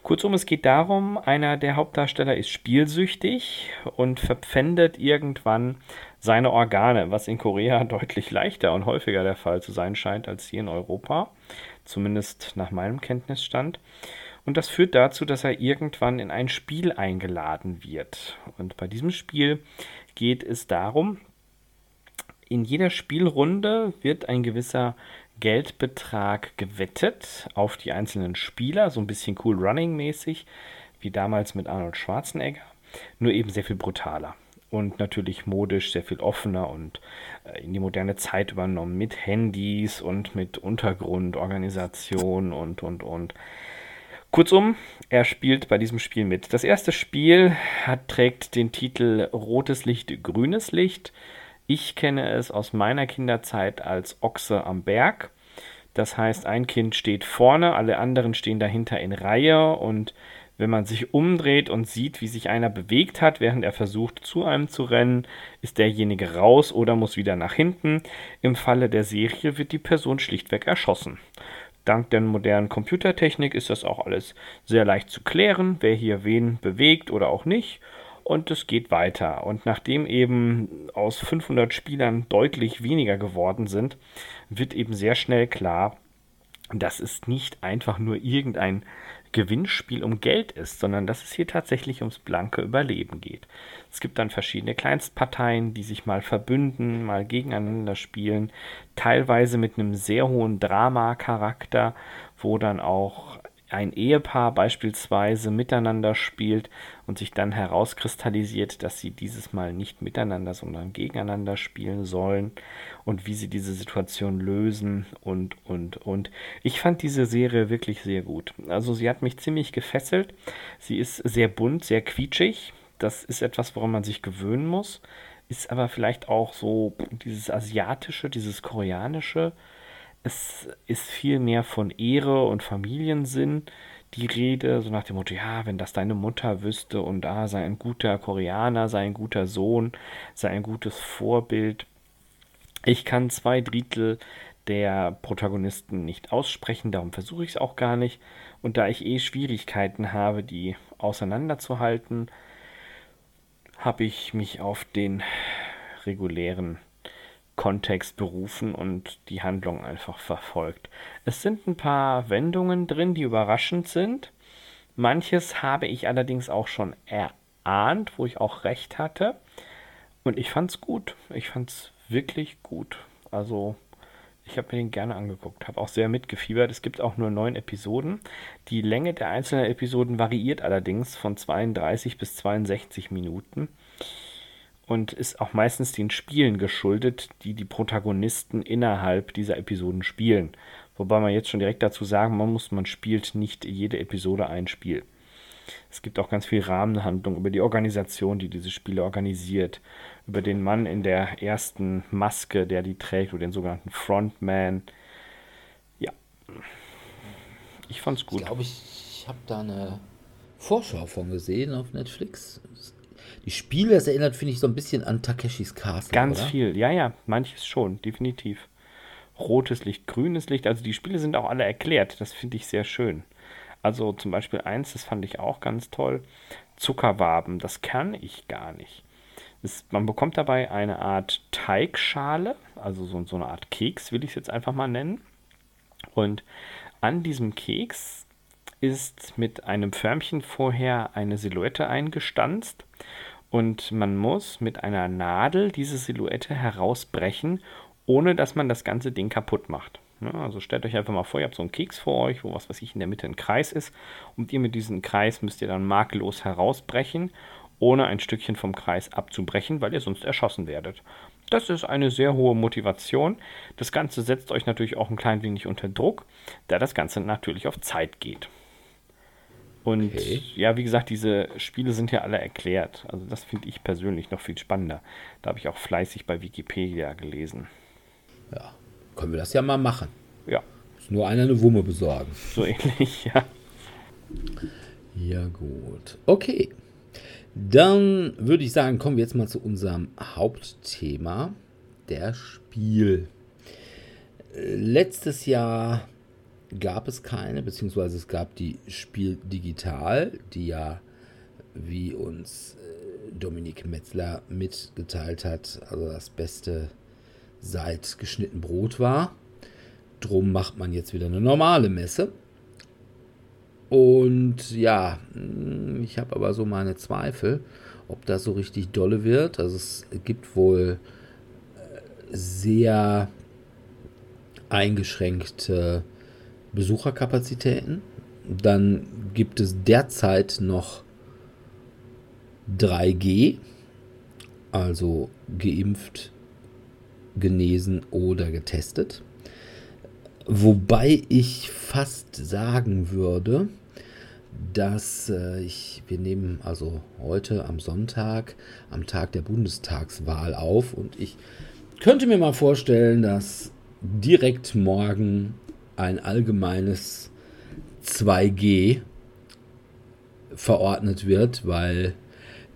Kurzum, es geht darum, einer der Hauptdarsteller ist spielsüchtig und verpfändet irgendwann seine Organe, was in Korea deutlich leichter und häufiger der Fall zu sein scheint als hier in Europa, zumindest nach meinem Kenntnisstand. Und das führt dazu, dass er irgendwann in ein Spiel eingeladen wird. Und bei diesem Spiel geht es darum, in jeder Spielrunde wird ein gewisser Geldbetrag gewettet auf die einzelnen Spieler, so ein bisschen cool running mäßig, wie damals mit Arnold Schwarzenegger, nur eben sehr viel brutaler und natürlich modisch sehr viel offener und äh, in die moderne Zeit übernommen mit Handys und mit Untergrundorganisation und und und. Kurzum, er spielt bei diesem Spiel mit. Das erste Spiel hat, trägt den Titel Rotes Licht, Grünes Licht. Ich kenne es aus meiner Kinderzeit als Ochse am Berg. Das heißt, ein Kind steht vorne, alle anderen stehen dahinter in Reihe und wenn man sich umdreht und sieht, wie sich einer bewegt hat, während er versucht, zu einem zu rennen, ist derjenige raus oder muss wieder nach hinten. Im Falle der Serie wird die Person schlichtweg erschossen. Dank der modernen Computertechnik ist das auch alles sehr leicht zu klären, wer hier wen bewegt oder auch nicht. Und es geht weiter. Und nachdem eben aus 500 Spielern deutlich weniger geworden sind, wird eben sehr schnell klar, dass es nicht einfach nur irgendein Gewinnspiel um Geld ist, sondern dass es hier tatsächlich ums blanke Überleben geht. Es gibt dann verschiedene Kleinstparteien, die sich mal verbünden, mal gegeneinander spielen, teilweise mit einem sehr hohen Drama-Charakter, wo dann auch ein Ehepaar beispielsweise miteinander spielt und sich dann herauskristallisiert, dass sie dieses Mal nicht miteinander, sondern gegeneinander spielen sollen und wie sie diese Situation lösen und, und, und. Ich fand diese Serie wirklich sehr gut. Also sie hat mich ziemlich gefesselt. Sie ist sehr bunt, sehr quietschig. Das ist etwas, woran man sich gewöhnen muss. Ist aber vielleicht auch so dieses asiatische, dieses koreanische, es ist viel mehr von Ehre und Familiensinn die Rede, so nach dem Motto, ja, wenn das deine Mutter wüsste und ah, sei ein guter Koreaner, sei ein guter Sohn, sei ein gutes Vorbild. Ich kann zwei Drittel der Protagonisten nicht aussprechen, darum versuche ich es auch gar nicht. Und da ich eh Schwierigkeiten habe, die auseinanderzuhalten, habe ich mich auf den regulären Kontext berufen und die Handlung einfach verfolgt. Es sind ein paar Wendungen drin, die überraschend sind. Manches habe ich allerdings auch schon erahnt, wo ich auch recht hatte. Und ich fand's gut. Ich fand's wirklich gut. Also, ich habe mir den gerne angeguckt, habe auch sehr mitgefiebert. Es gibt auch nur neun Episoden. Die Länge der einzelnen Episoden variiert allerdings von 32 bis 62 Minuten und ist auch meistens den Spielen geschuldet, die die Protagonisten innerhalb dieser Episoden spielen. Wobei man jetzt schon direkt dazu sagen man muss, man spielt nicht jede Episode ein Spiel. Es gibt auch ganz viel Rahmenhandlung über die Organisation, die diese Spiele organisiert, über den Mann in der ersten Maske, der die trägt, oder den sogenannten Frontman. Ja, ich fand's gut. Ich glaube, ich, habe da eine Vorschau von gesehen auf Netflix die Spiele, das erinnert, finde ich, so ein bisschen an Takeshis Castle. Ganz oder? viel, ja, ja, manches schon, definitiv. Rotes Licht, grünes Licht, also die Spiele sind auch alle erklärt, das finde ich sehr schön. Also zum Beispiel eins, das fand ich auch ganz toll, Zuckerwaben, das kann ich gar nicht. Es, man bekommt dabei eine Art Teigschale, also so, so eine Art Keks, will ich es jetzt einfach mal nennen. Und an diesem Keks ist mit einem Förmchen vorher eine Silhouette eingestanzt und man muss mit einer Nadel diese Silhouette herausbrechen, ohne dass man das ganze Ding kaputt macht. Also stellt euch einfach mal vor, ihr habt so einen Keks vor euch, wo was weiß ich in der Mitte ein Kreis ist. Und ihr mit diesem Kreis müsst ihr dann makellos herausbrechen, ohne ein Stückchen vom Kreis abzubrechen, weil ihr sonst erschossen werdet. Das ist eine sehr hohe Motivation. Das Ganze setzt euch natürlich auch ein klein wenig unter Druck, da das Ganze natürlich auf Zeit geht. Und Okay. ja, wie gesagt, diese Spiele sind ja alle erklärt. Also das finde ich persönlich noch viel spannender. Da habe ich auch fleißig bei Wikipedia gelesen. Ja, können wir das ja mal machen. Ja, Muss nur einer eine Wumme besorgen. so ähnlich, ja. Ja, gut. Okay. Dann würde ich sagen, kommen wir jetzt mal zu unserem Hauptthema, der Spiel. Äh, Letztes Jahr gab es keine, beziehungsweise es gab die Spiel Digital, die ja, wie uns äh, Dominik Metzler mitgeteilt hat, also das Beste seit geschnitten Brot war. Drum macht man jetzt wieder eine normale Messe. Und ja, mh, ich habe aber so meine Zweifel, ob das so richtig dolle wird. Also es gibt wohl äh, sehr eingeschränkte Besucherkapazitäten. Dann gibt es derzeit noch 3G, also geimpft, genesen oder getestet. Wobei ich fast sagen würde, dass äh, ich, wir nehmen also heute am Sonntag, am Tag der Bundestagswahl auf und ich könnte mir mal vorstellen, dass direkt morgen ein allgemeines 2G verordnet wird, weil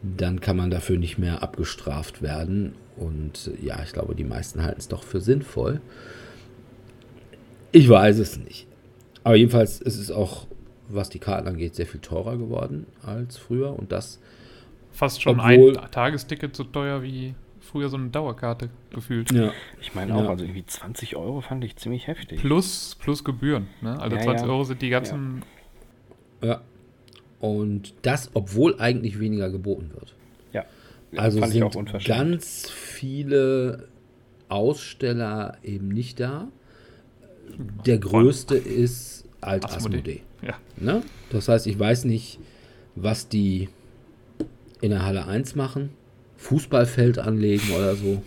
dann kann man dafür nicht mehr abgestraft werden. Und ja, ich glaube, die meisten halten es doch für sinnvoll. Ich weiß es nicht. Aber jedenfalls ist es auch, was die Karten angeht, sehr viel teurer geworden als früher. Und das, Fast schon ein Tagesticket so teuer wie früher so eine Dauerkarte gefühlt. ja, Ich meine auch, Ja. also irgendwie 20 Euro fand ich ziemlich heftig. Plus, plus Gebühren. Ne? Also Ja, 20 ja. Euro sind die ganzen. ja. Und das, obwohl eigentlich weniger geboten wird. Ja, Also fand ich auch sind ganz viele Aussteller eben nicht da. Der größte ist Alt. Asmodee. Ja. Ne? Das heißt, ich weiß nicht, was die in der Halle 1 machen. Fußballfeld anlegen oder so.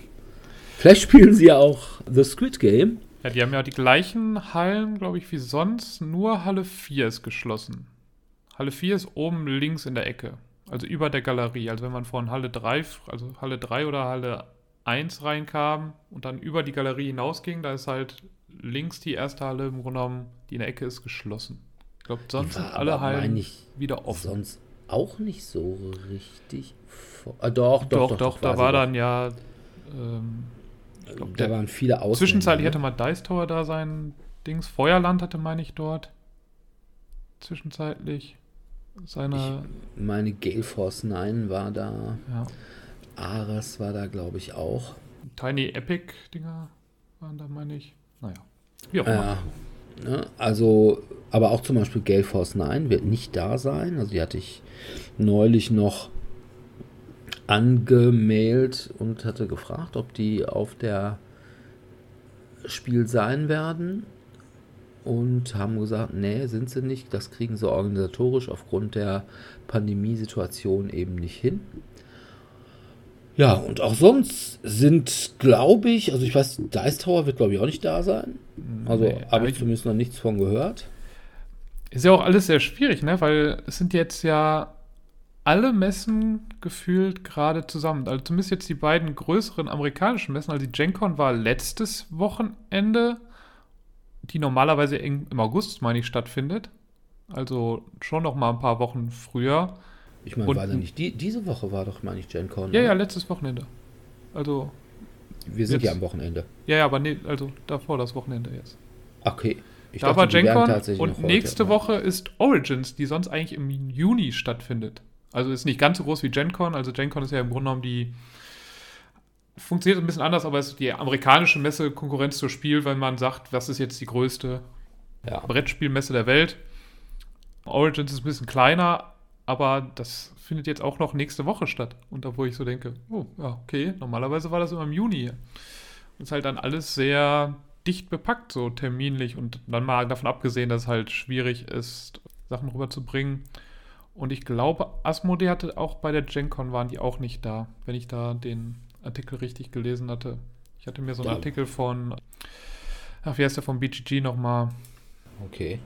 Vielleicht spielen sie ja auch The Squid Game. ja, die haben ja die gleichen Hallen, glaube ich, wie sonst. Nur Halle 4 ist geschlossen. Halle 4 ist oben links in der Ecke. Also über der Galerie. Also wenn man von Halle 3, also Halle 3 oder Halle 1 reinkam und dann über die Galerie hinausging, da ist halt links die erste Halle im Grunde genommen, die in der Ecke ist geschlossen. Ich glaube, sonst sind alle Hallen wieder offen. Sonst auch nicht so richtig. Vo- Ah, doch, Doch, doch, doch, da war dann ja. Ähm, Da waren viele Ausländer. zwischenzeitlich ne? hatte mal Dice Tower da sein Dings. Feuerland hatte, meine ich, dort. Zwischenzeitlich. Seine. Meine Gale Force 9 war da. Ares war da, glaube ich, auch. Tiny Epic Dinger waren da, meine ich. Naja. Wie auch immer. Ja. Ne? Also, aber auch zum Beispiel Gale Force 9 wird nicht da sein. Also, die hatte ich neulich noch angemailt und hatte gefragt, ob die auf der Spiel sein werden. Und haben gesagt, nee, sind sie nicht. Das kriegen sie organisatorisch aufgrund der Pandemiesituation eben nicht hin. Ja, und auch sonst sind, glaube ich, also ich weiß, Dice Tower wird, glaube ich, auch nicht da sein. Also Nee, habe ich zumindest noch nichts von gehört. Ist ja auch alles sehr schwierig, ne? Weil es sind jetzt ja alle Messen gefühlt gerade zusammen. Also zumindest jetzt die beiden größeren amerikanischen Messen. Also die GenCon war letztes Wochenende, die normalerweise im August, meine ich, stattfindet. Also schon noch mal ein paar Wochen früher. Ich meine, war da nicht, die, diese Woche war doch, meine ich, Gen Con. Ja, ne? ja, letztes Wochenende. Also, Wir sind jetzt- ja am Wochenende. ja, ja, aber nee, also davor das Wochenende jetzt. Okay. Ich da war die wären GenCon und nächste Woche ist Origins, die sonst eigentlich im Juni stattfindet. Also ist nicht ganz so groß wie GenCon. Also GenCon ist ja im Grunde genommen die funktioniert ein bisschen anders, aber es ist die amerikanische Messe Konkurrenz zur Spiel, wenn man sagt, was ist jetzt die größte Ja. Brettspielmesse der Welt. Origins ist ein bisschen kleiner, aber das findet jetzt auch noch nächste Woche statt. Und da wo ich so denke, oh, ja, okay, normalerweise war das immer im Juni. Und ist halt dann alles sehr dicht bepackt, so terminlich. Und dann mal davon abgesehen, dass es halt schwierig ist, Sachen rüberzubringen. Und ich glaube, Asmodee hatte auch bei der GenCon waren die auch nicht da, wenn ich da den Artikel richtig gelesen hatte. Ich hatte mir so einen Ja. Artikel von, ach, wie heißt der von BGG nochmal? Okay.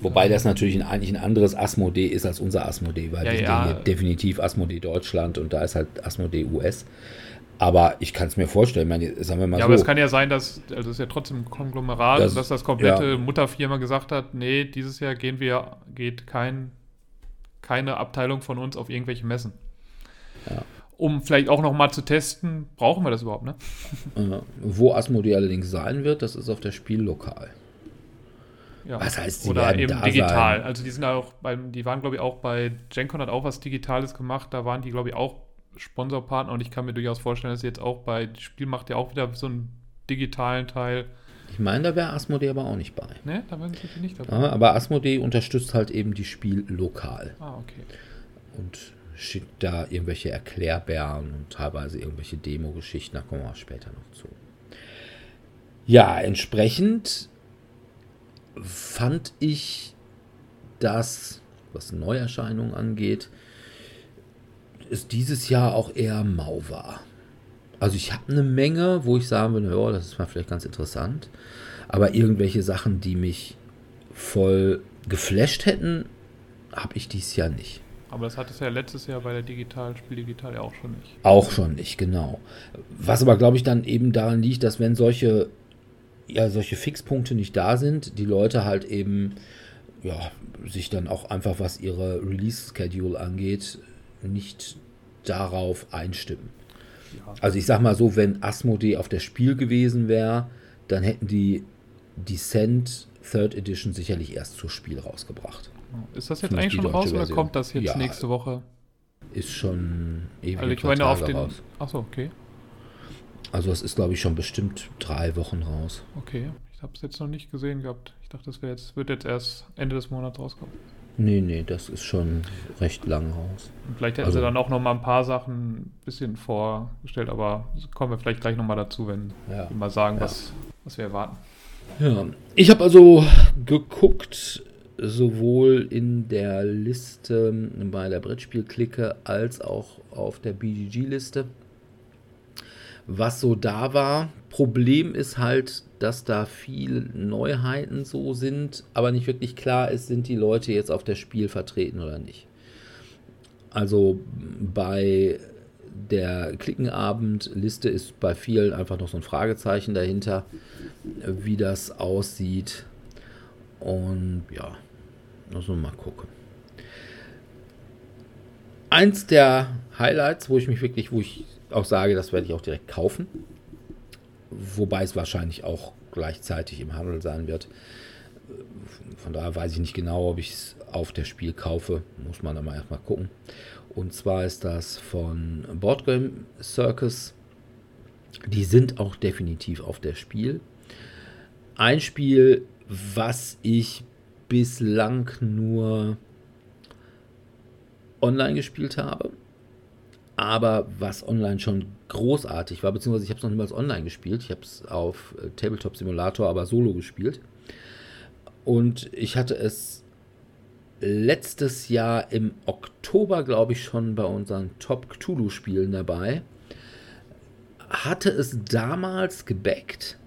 Wobei das natürlich ein, eigentlich ein anderes Asmodee ist als unser Asmodee, weil Ja, wir ja. hier definitiv Asmodee Deutschland und da ist halt Asmodee US. Aber ich kann es mir vorstellen, meine, sagen wir mal Ja, so. aber es kann ja sein, dass, also es ist ja trotzdem ein Konglomerat, Das- dass das komplette ja. Mutterfirma gesagt hat, nee, dieses Jahr gehen wir, geht kein, keine Abteilung von uns auf irgendwelche Messen. Ja. Um vielleicht auch nochmal zu testen, brauchen wir das überhaupt, ne? äh, wo Asmodee allerdings sein wird, das ist auf der Spiellokal. Ja. Was heißt, sie Oder eben digital. sein? Also die sind auch beim, die waren, glaube ich, auch bei GenCon hat auch was Digitales gemacht. Da waren die, glaube ich, auch Sponsorpartner und ich kann mir durchaus vorstellen, dass sie jetzt auch bei Spiel macht ja auch wieder so einen digitalen Teil. Ich meine, da wäre Asmodee aber auch nicht bei. Ne, da waren sie nicht dabei. Ja, aber Asmodee unterstützt halt eben die Spiellokal Ah, okay. und schickt da irgendwelche Erklärbären und teilweise irgendwelche Demo-Geschichten. Da kommen wir später noch zu. Ja, entsprechend fand ich das, was Neuerscheinungen angeht, ist dieses Jahr auch eher mau war. Also ich habe eine Menge, wo ich sagen würde, ja, das ist mal vielleicht ganz interessant. Aber irgendwelche Sachen, die mich voll geflasht hätten, habe ich dieses Jahr nicht. Aber das hat es ja letztes Jahr bei der Digital, Spiel Digital ja auch schon nicht. Auch schon nicht, genau. Was aber, glaube ich, dann eben daran liegt, dass wenn solche, ja, solche Fixpunkte nicht da sind, die Leute halt eben, ja, sich dann auch einfach, was ihre Release-Schedule angeht, nicht darauf einstimmen. Ja. Also ich sag mal so, wenn Asmodee auf der Spiel gewesen wäre, dann hätten die Descent Third Edition sicherlich erst zur Spiel rausgebracht. Ist das jetzt eigentlich schon raus oder Version. kommt das jetzt Ja. nächste Woche? Ist schon ewig Also ich meine auf den. raus. Achso, okay. Also es ist, glaube ich, schon bestimmt drei Wochen raus. Okay. Ich habe es jetzt noch nicht gesehen gehabt. Ich dachte, das jetzt, wird jetzt erst Ende des Monats rauskommen. Nee, nee, das ist schon recht lang raus. Vielleicht hätten Also- sie dann auch noch mal ein paar Sachen ein bisschen vorgestellt, aber kommen wir vielleicht gleich noch mal dazu, wenn Ja. wir mal sagen, Ja. was, was wir erwarten. Ja, ich habe also geguckt, sowohl in der Liste bei der Brettspielklicke als auch auf der BGG-Liste, was so da war. Problem ist halt, dass da viel Neuheiten so sind, aber nicht wirklich klar ist, sind die Leute jetzt auf der Spiel vertreten oder nicht. Also bei der Klickenabend-Liste ist bei vielen einfach noch so ein Fragezeichen dahinter, wie das aussieht. Und ja, also mal gucken. Eins der Highlights, wo ich mich wirklich, wo ich auch sage, das werde ich auch direkt kaufen. Wobei es wahrscheinlich auch gleichzeitig im Handel sein wird. Von daher weiß ich nicht genau, ob ich es auf der Spiel kaufe. Muss man aber erstmal gucken. Und zwar ist das von Boardgame Circus. Die sind auch definitiv auf der Spiel. Ein Spiel, was ich bislang nur online gespielt habe, aber was online schon großartig war, beziehungsweise ich habe es noch niemals online gespielt. Ich habe es auf äh, Tabletop Simulator, aber solo gespielt. Und ich hatte es letztes Jahr im Oktober, glaube ich, schon bei unseren Top Cthulhu-Spielen dabei. Hatte es damals gebackt,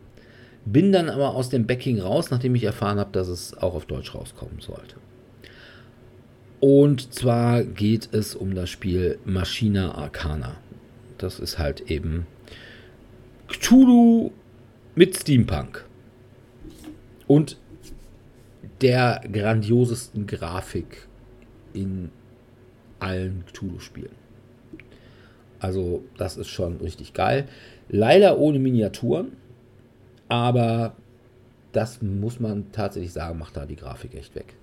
bin dann aber aus dem Backing raus, nachdem ich erfahren habe, dass es auch auf Deutsch rauskommen sollte. Und zwar geht es um das Spiel Machina Arcana. Das ist halt eben Cthulhu mit Steampunk. Und der grandiosesten Grafik in allen Cthulhu-Spielen. Also, das ist schon richtig geil. Leider ohne Miniaturen, aber das muss man tatsächlich sagen, macht da die Grafik echt weg.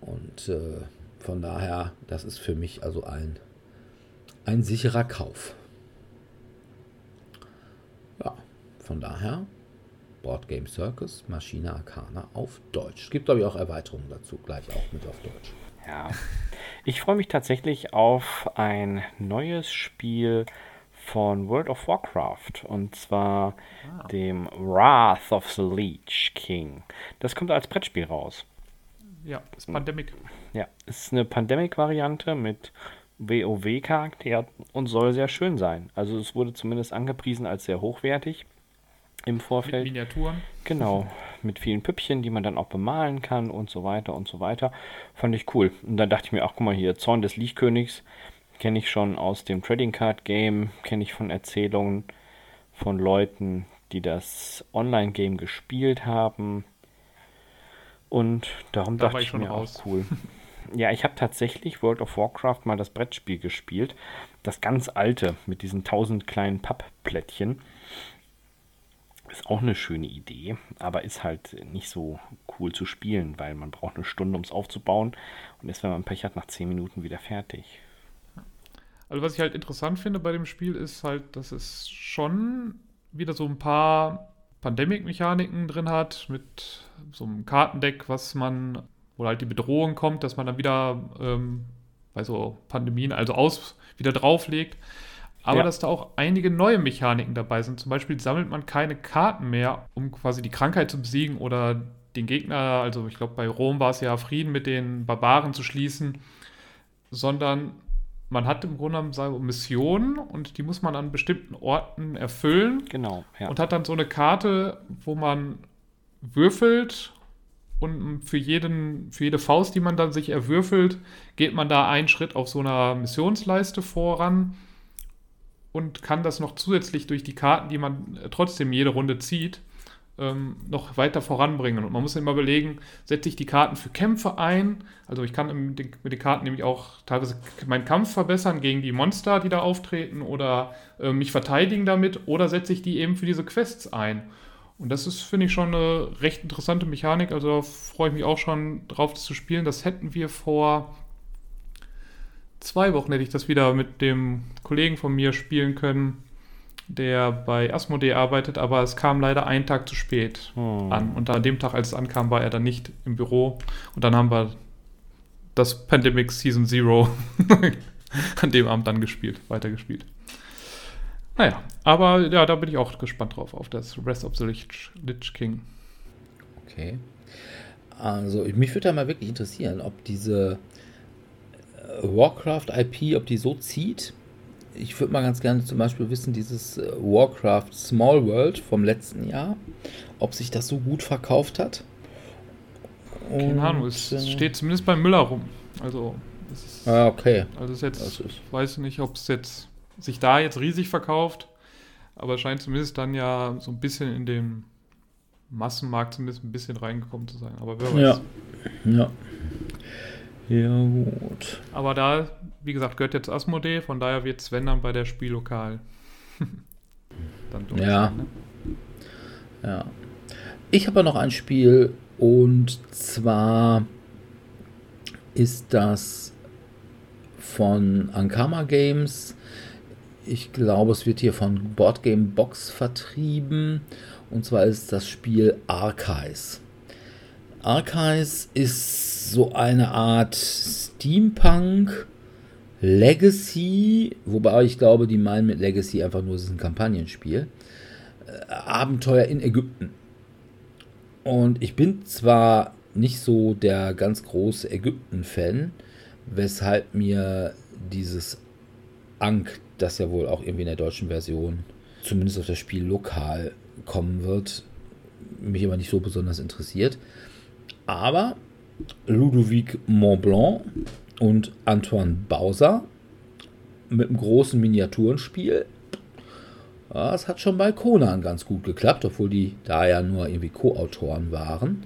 Und äh, von daher, das ist für mich also ein, ein sicherer Kauf. Ja, von daher Board Game Circus, Maschine Arcana auf Deutsch. Es gibt, glaube ich, auch Erweiterungen dazu, gleich auch mit auf Deutsch. Ja. Ich freue mich tatsächlich auf ein neues Spiel von World of Warcraft und zwar dem Wrath of the Lich King. Das kommt als Brettspiel raus. Ja, das Pandemic. Ja, es ist eine Pandemic-Variante mit WoW-Charakter und soll sehr schön sein. Also es wurde zumindest angepriesen als sehr hochwertig im Mit Vorfeld. Miniaturen. Genau. mit vielen Püppchen, die man dann auch bemalen kann und so weiter und so weiter. Fand ich cool. Und dann dachte ich mir, ach guck mal hier, Zorn des Lichtkönigs kenne ich schon aus dem Trading Card Game, kenne ich von Erzählungen von Leuten, die das Online-Game gespielt haben. Und darum da dachte ich, mir raus. auch cool. Ja, ich habe tatsächlich World of Warcraft mal das Brettspiel gespielt. Das ganz alte mit diesen tausend kleinen Pappplättchen. Ist auch eine schöne Idee, aber ist halt nicht so cool zu spielen, weil man braucht eine Stunde, um es aufzubauen und ist, wenn man Pech hat, nach zehn Minuten wieder fertig. Also was ich halt interessant finde bei dem Spiel ist halt, dass es schon wieder so ein paar Pandemic-Mechaniken drin hat, mit so einem Kartendeck, was man, wo halt die Bedrohung kommt, dass man dann wieder ähm, bei so Pandemien also aus wieder drauflegt. Aber ja. dass da auch einige neue Mechaniken dabei sind. Zum Beispiel sammelt man keine Karten mehr, um quasi die Krankheit zu besiegen oder den Gegner, also ich glaube bei Rom war es ja Frieden mit den Barbaren zu schließen, sondern man hat im Grunde genommen Missionen und die muss man an bestimmten Orten erfüllen. Genau. Ja. Und hat dann so eine Karte, wo man würfelt und für, jeden, für jede Faust, die man dann sich erwürfelt, geht man da einen Schritt auf so einer Missionsleiste voran und kann das noch zusätzlich durch die Karten, die man trotzdem jede Runde zieht, ähm, noch weiter voranbringen. Und man muss immer überlegen, setze ich die Karten für Kämpfe ein? Also ich kann mit den, Karten nämlich auch teilweise meinen Kampf verbessern gegen die Monster, die da auftreten oder äh, mich verteidigen damit oder setze ich die eben für diese Quests ein. Und das ist, finde ich, schon eine recht interessante Mechanik. Also freue ich mich auch schon drauf, das zu spielen. Das hätten wir vor zwei Wochen, hätte ich das wieder mit dem Kollegen von mir spielen können der bei Asmodee arbeitet, aber es kam leider einen Tag zu spät hm. an. Und an dem Tag, als es ankam, war er dann nicht im Büro. Und dann haben wir das Pandemic Season Zero an dem Abend dann gespielt, weitergespielt. Naja, aber ja, da bin ich auch gespannt drauf, auf das Rest of the Lich, Lich King. Okay. Also, mich würde da mal wirklich interessieren, ob diese äh, Warcraft-IP, ob die so zieht, ich würde mal ganz gerne zum Beispiel wissen, dieses äh, Warcraft Small World vom letzten Jahr, ob sich das so gut verkauft hat. Keine Ahnung, es äh, steht zumindest bei Müller rum. Also, ist, ah, okay. Also ist jetzt, ist ich weiß nicht, ob es jetzt sich da jetzt riesig verkauft, aber es scheint zumindest dann ja so ein bisschen in den Massenmarkt zumindest ein bisschen reingekommen zu sein. Aber wer weiß. Ja. ja. Ja, gut. Aber da, wie gesagt, gehört jetzt Asmodee, von daher wird Sven dann bei der Spiellokal dann durch. Ja. Ne? Ja. Ich habe noch ein Spiel und zwar ist das von Ankama Games. Ich glaube, es wird hier von Boardgame Box vertrieben. Und zwar ist das Spiel Archives. Archives ist so eine Art Steampunk Legacy, wobei ich glaube, die meinen mit Legacy einfach nur, es ist ein Kampagnenspiel. Äh, Abenteuer in Ägypten. Und ich bin zwar nicht so der ganz große Ägypten-Fan, weshalb mir dieses Ankh, das ja wohl auch irgendwie in der deutschen Version, zumindest auf das Spiel lokal kommen wird, mich aber nicht so besonders interessiert. Aber Ludovic Montblanc und Antoine Bauser mit einem großen Miniaturenspiel. Das hat schon bei Conan ganz gut geklappt, obwohl die da ja nur irgendwie Co-Autoren waren.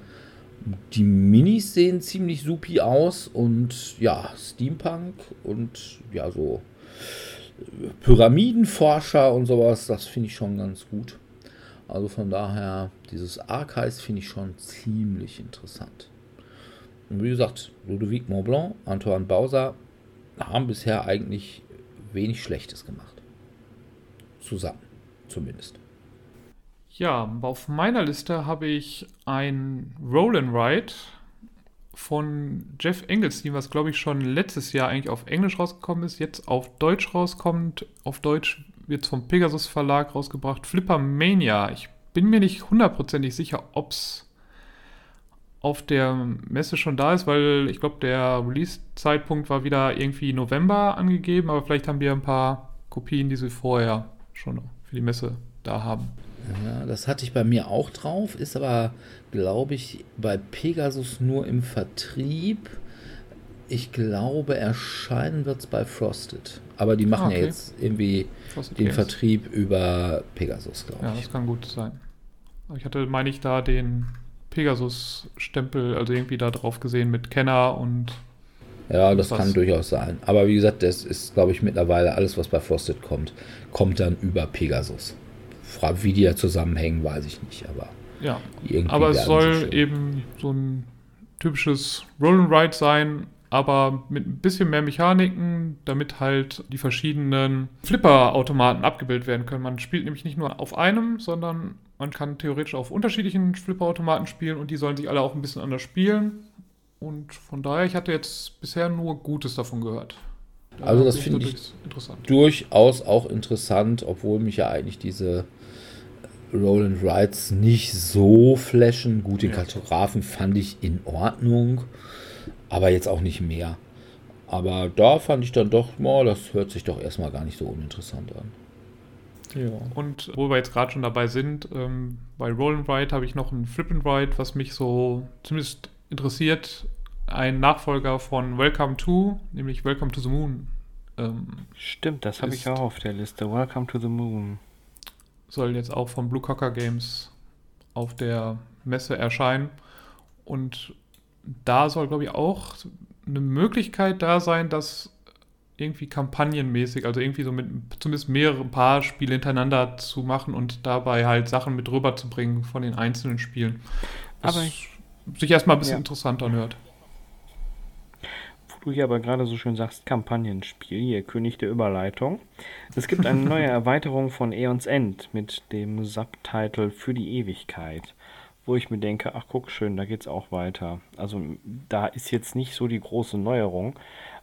Die Minis sehen ziemlich supi aus und ja, Steampunk und ja, so Pyramidenforscher und sowas, das finde ich schon ganz gut. Also von daher, dieses Archives finde ich schon ziemlich interessant. Wie gesagt, Ludovic Montblanc, Antoine Bauser haben bisher eigentlich wenig Schlechtes gemacht. Zusammen, zumindest. Ja, auf meiner Liste habe ich ein Roll and Ride von Jeff Engelstein, was glaube ich schon letztes Jahr eigentlich auf Englisch rausgekommen ist, jetzt auf Deutsch rauskommt. Auf Deutsch wird vom Pegasus Verlag rausgebracht. Flipper Mania. Ich bin mir nicht hundertprozentig sicher, ob es auf der Messe schon da ist, weil ich glaube, der Release-Zeitpunkt war wieder irgendwie November angegeben, aber vielleicht haben wir ein paar Kopien, die sie vorher schon für die Messe da haben. Ja, das hatte ich bei mir auch drauf, ist aber, glaube ich, bei Pegasus nur im Vertrieb. Ich glaube, erscheinen wird es bei Frosted. Aber die machen Ah, okay. ja jetzt irgendwie Frosted den Games. Vertrieb über Pegasus, glaube Ja, ich. das kann gut sein. Ich hatte, meine ich, da den Pegasus-Stempel, also irgendwie da drauf gesehen mit Kenner und Ja, das Was? kann durchaus sein. Aber wie gesagt, das ist, glaube ich, mittlerweile alles, was bei Frosted kommt, kommt dann über Pegasus. Wie die da zusammenhängen, weiß ich nicht, aber ja. irgendwie. Aber es soll eben so ein typisches Roll and Ride sein, aber mit ein bisschen mehr Mechaniken, damit halt die verschiedenen Flipper-Automaten abgebildet werden können. Man spielt nämlich nicht nur auf einem, sondern man kann theoretisch auf unterschiedlichen Flipper-Automaten spielen und die sollen sich alle auch ein bisschen anders spielen. Und von daher, ich hatte jetzt bisher nur Gutes davon gehört. Also das finde ich interessant. durchaus auch interessant, obwohl mich ja eigentlich diese Roll and Rides nicht so flashen. Gut, den Ja. Kartografen fand ich in Ordnung, aber jetzt auch nicht mehr. Aber da fand ich dann doch, boah, das hört sich doch erstmal gar nicht so uninteressant an. Ja. Und wo wir jetzt gerade schon dabei sind, ähm, bei Roll and Ride habe ich noch ein Flip and Ride, was mich so zumindest interessiert. Ein Nachfolger von Welcome to, nämlich Welcome to the Moon. Ähm, Stimmt, das habe ich auch auf der Liste. Welcome to the Moon. soll jetzt auch von Blue Cocker Games auf der Messe erscheinen. Und da soll, glaube ich, auch eine Möglichkeit da sein, dass irgendwie kampagnenmäßig, also irgendwie so mit zumindest mehrere paar Spiele hintereinander zu machen und dabei halt Sachen mit rüberzubringen von den einzelnen Spielen. Was Aber sich erstmal ein bisschen Ja. interessant anhört. Wo du hier aber gerade so schön sagst, Kampagnenspiel, hier König der Überleitung. Es gibt eine neue Erweiterung von Aeons End mit dem Subtitle Für die Ewigkeit, wo ich mir denke, ach guck schön, da geht's auch weiter. Also da ist jetzt nicht so die große Neuerung,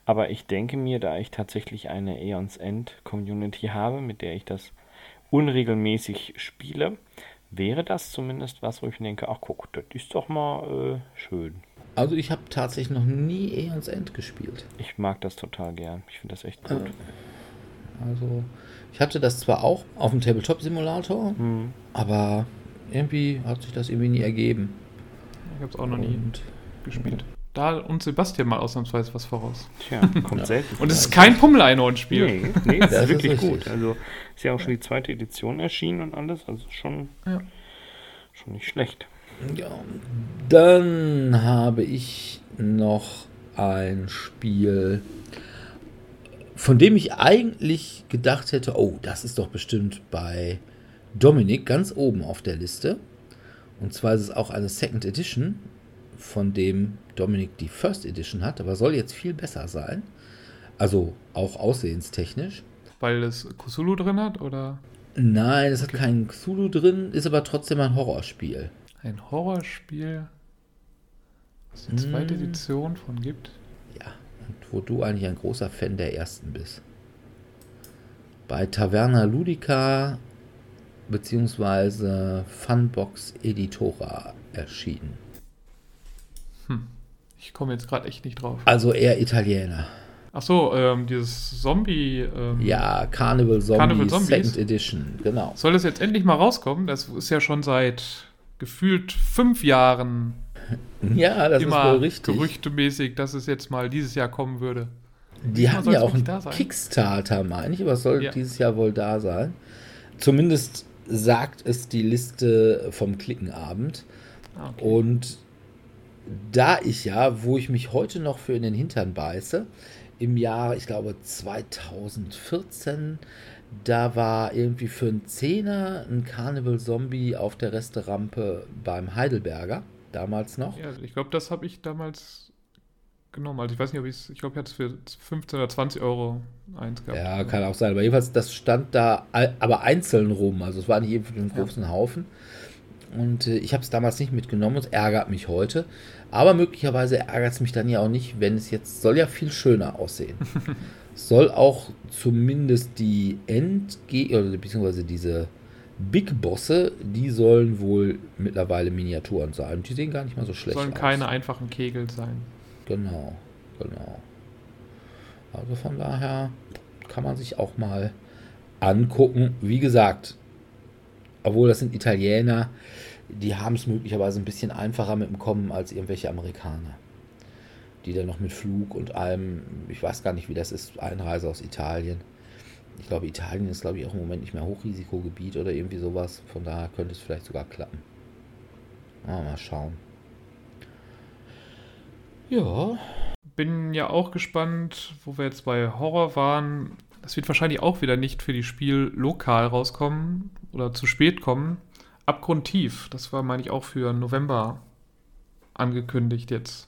aber ich denke mir, da ich tatsächlich eine Aeons End Community habe, mit der ich das unregelmäßig spiele, wäre das zumindest was, wo ich denke, ach guck, das ist doch mal äh, schön. Also ich habe tatsächlich noch nie Aeons End gespielt. Ich mag das total gern. Ich finde das echt gut. Also ich hatte das zwar auch auf dem Tabletop-Simulator, Hm. aber irgendwie hat sich das irgendwie nie ergeben. Ich habe es auch noch nie Und gespielt. Da und Sebastian mal ausnahmsweise was voraus. Tja, kommt selten. Und es ist kein Pummel-Einhorn-Spiel. Nee, nee, es Das ist ist wirklich richtig. gut. Also ist ja auch schon die zweite Edition erschienen und alles. Also schon, Ja. schon nicht schlecht. ja, dann habe ich noch ein Spiel, von dem ich eigentlich gedacht hätte, oh, das ist doch bestimmt bei Dominik ganz oben auf der Liste. Und zwar ist es auch eine Second Edition, von dem Dominik die First Edition hat, aber soll jetzt viel besser sein. Also auch aussehenstechnisch. Weil es Cthulhu drin hat oder Nein, es hat keinen Cthulhu drin, ist aber trotzdem ein Horrorspiel. ein Horrorspiel, was die zweite Mm. Edition von gibt. Ja, und wo du eigentlich ein großer Fan der ersten bist. Bei Taverna Ludica beziehungsweise Funbox Editora erschienen. Ich komme jetzt gerade echt nicht drauf. Also eher Italiener. Ach so, ähm, dieses Zombie. Ähm, Ja, Carnival Zombies, Carnival Zombies. Second Edition, genau. Soll das jetzt endlich mal rauskommen? Das ist ja schon seit gefühlt fünf Jahren Ja, das ist immer wohl richtig. gerüchtemäßig, dass es jetzt mal dieses Jahr kommen würde. Die Diesmal haben ja auch einen. Kickstarter, meine ich, aber es soll Ja. dieses Jahr wohl da sein. Zumindest sagt es die Liste vom Klickenabend. Ah, okay. Und da ich ja, wo ich mich heute noch für in den Hintern beiße, im Jahr, ich glaube 2014, da war irgendwie für einen Zehner ein Carnival Zombie auf der Resterampe beim Heidelberger, damals noch. Ja, ich glaube, das habe ich damals genommen. Also ich weiß nicht, ob ich es, ich glaube, ich hatte es für 15 oder 20 Euro eins gehabt. Ja, kann auch sein. Aber jedenfalls, das stand da aber einzeln rum. Also es war nicht irgendwie ein großen Haufen. Und äh, ich habe es damals nicht mitgenommen. Es ärgert mich heute. Aber möglicherweise ärgert es mich dann ja auch nicht, wenn es jetzt soll ja viel schöner aussehen. soll auch zumindest die Endge oder beziehungsweise diese Big Bosse, die sollen wohl mittlerweile Miniaturen sein. Die sehen gar nicht mal so schlecht Sollen aus. keine einfachen Kegel sein. Genau, genau. Also von daher kann man sich auch mal angucken. Wie gesagt, Obwohl das sind Italiener, die haben es möglicherweise ein bisschen einfacher mit dem Kommen als irgendwelche Amerikaner. Die dann noch mit Flug und allem, ich weiß gar nicht, wie das ist, Einreise aus Italien. Ich glaube, Italien ist, glaube ich, auch im Moment nicht mehr Hochrisikogebiet oder irgendwie sowas. Von daher könnte es vielleicht sogar klappen. Ah, mal schauen. Ja. Bin ja auch gespannt, wo wir jetzt bei Horror waren. Das wird wahrscheinlich auch wieder nicht für die Spiel lokal rauskommen oder zu spät kommen. Abgrundtief, das war, meine ich, auch für November angekündigt jetzt.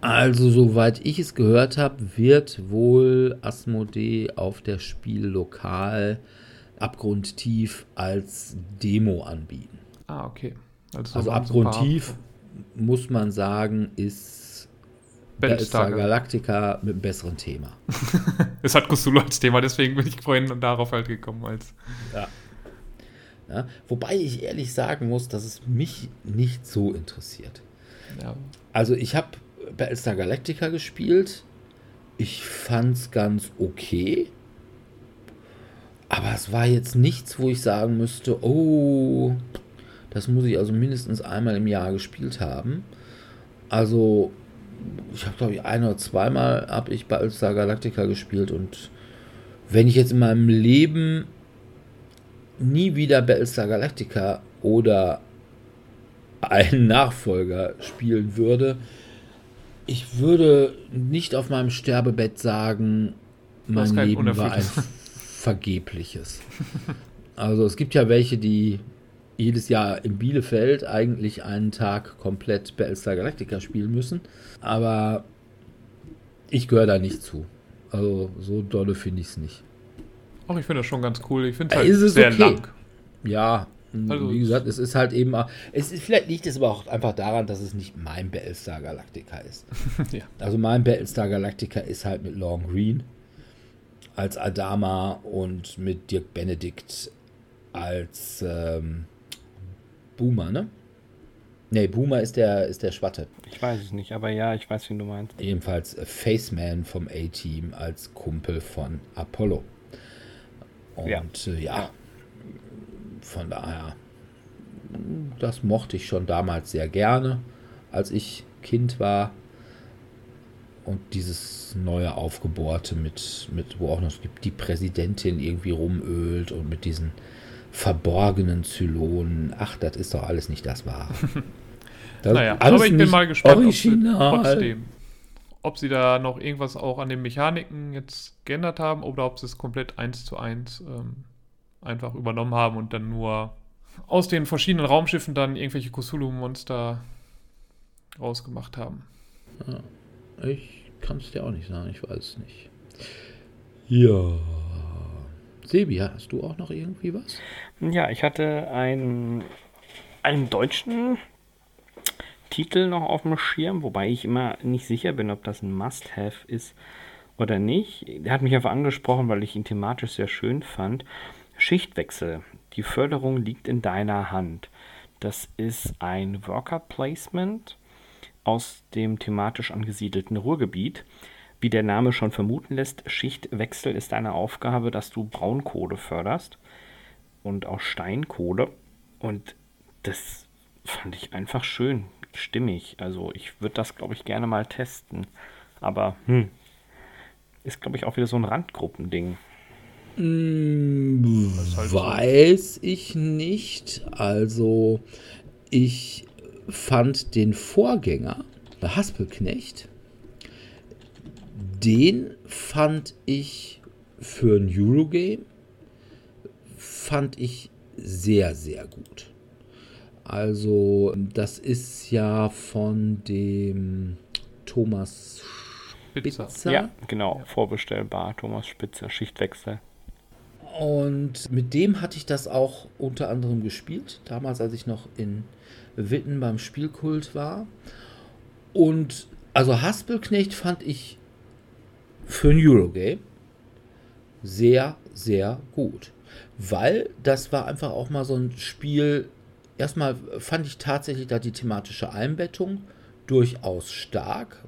Also, soweit ich es gehört habe, wird wohl Asmodee auf der Spiel lokal abgrundtief als Demo anbieten. Ah, okay. Also, also abgrundtief muss man sagen, ist Battlestar Galactica mit einem besseren Thema. es hat Cthulhu als Thema, deswegen bin ich vorhin darauf halt gekommen. Als ja. Ja. Wobei ich ehrlich sagen muss, dass es mich nicht so interessiert. Ja. Also ich habe Battlestar Galactica gespielt. Ich fand's ganz okay. Aber es war jetzt nichts, wo ich sagen müsste, oh, das muss ich also mindestens einmal im Jahr gespielt haben. Also, ich habe glaube ich ein oder zweimal habe ich Battlestar Galactica gespielt und wenn ich jetzt in meinem Leben nie wieder Battlestar Galactica oder einen Nachfolger spielen würde, ich würde nicht auf meinem Sterbebett sagen, mein Leben war ein vergebliches. Also es gibt ja welche, die jedes Jahr in Bielefeld eigentlich einen Tag komplett Battlestar Galactica spielen müssen. Aber ich gehöre da nicht zu. Also so dolle finde ich es nicht. Ach, ich finde das schon ganz cool. Ich finde es halt ist sehr okay. lang. Ja, also, wie gesagt, es ist halt eben, es ist, vielleicht liegt es aber auch einfach daran, dass es nicht mein Battlestar Galactica ist. ja. Also mein Battlestar Galactica ist halt mit Long Green als Adama und mit Dirk Benedict als ähm, Boomer, ne? Ne, Boomer ist der, ist der Schwatte. Ich weiß es nicht, aber ja, ich weiß, wie du meinst. Ebenfalls Faceman vom A-Team als Kumpel von Apollo. Und ja, äh, ja, ja von daher, das mochte ich schon damals sehr gerne, als ich Kind war. Und dieses neue Aufgebohrte mit, mit wo auch noch die Präsidentin irgendwie rumölt und mit diesen verborgenen Zylonen. Ach, das ist doch alles nicht das Wahre. Das naja, aber ich bin mal gespannt, original. Ob, sie, trotzdem, ob sie da noch irgendwas auch an den Mechaniken jetzt geändert haben oder ob sie es komplett eins zu eins ähm, einfach übernommen haben und dann nur aus den verschiedenen Raumschiffen dann irgendwelche Cthulhu-Monster rausgemacht haben. Ja, ich kann es dir auch nicht sagen, ich weiß es nicht. Ja. Sebi, hast du auch noch irgendwie was? Ja, ich hatte einen, einen deutschen Titel noch auf dem Schirm, wobei ich immer nicht sicher bin, ob das ein Must-Have ist oder nicht. Der hat mich einfach angesprochen, weil ich ihn thematisch sehr schön fand. Schichtwechsel. Die Förderung liegt in deiner Hand. Das ist ein Worker Placement aus dem thematisch angesiedelten Ruhrgebiet. Wie der Name schon vermuten lässt, Schichtwechsel ist eine Aufgabe, dass du Braunkohle förderst und auch Steinkohle. Und das fand ich einfach schön, stimmig. Also ich würde das, glaube ich, gerne mal testen. Aber hm, ist, glaube ich, auch wieder so ein Randgruppending. Hm, halt weiß so. ich nicht. Also, ich fand den Vorgänger, der Haspelknecht, den fand ich für ein Eurogame, fand ich sehr, sehr gut. Also, das ist ja von dem Thomas Spitzer. Ja, genau, vorbestellbar. Thomas Spitzer, Schichtwechsel. Und mit dem hatte ich das auch unter anderem gespielt, damals als ich noch in Witten beim Spielkult war. Und also Haspelknecht fand ich für ein Eurogame sehr, sehr gut. Weil das war einfach auch mal so ein Spiel. Erstmal fand ich tatsächlich da die thematische Einbettung durchaus stark.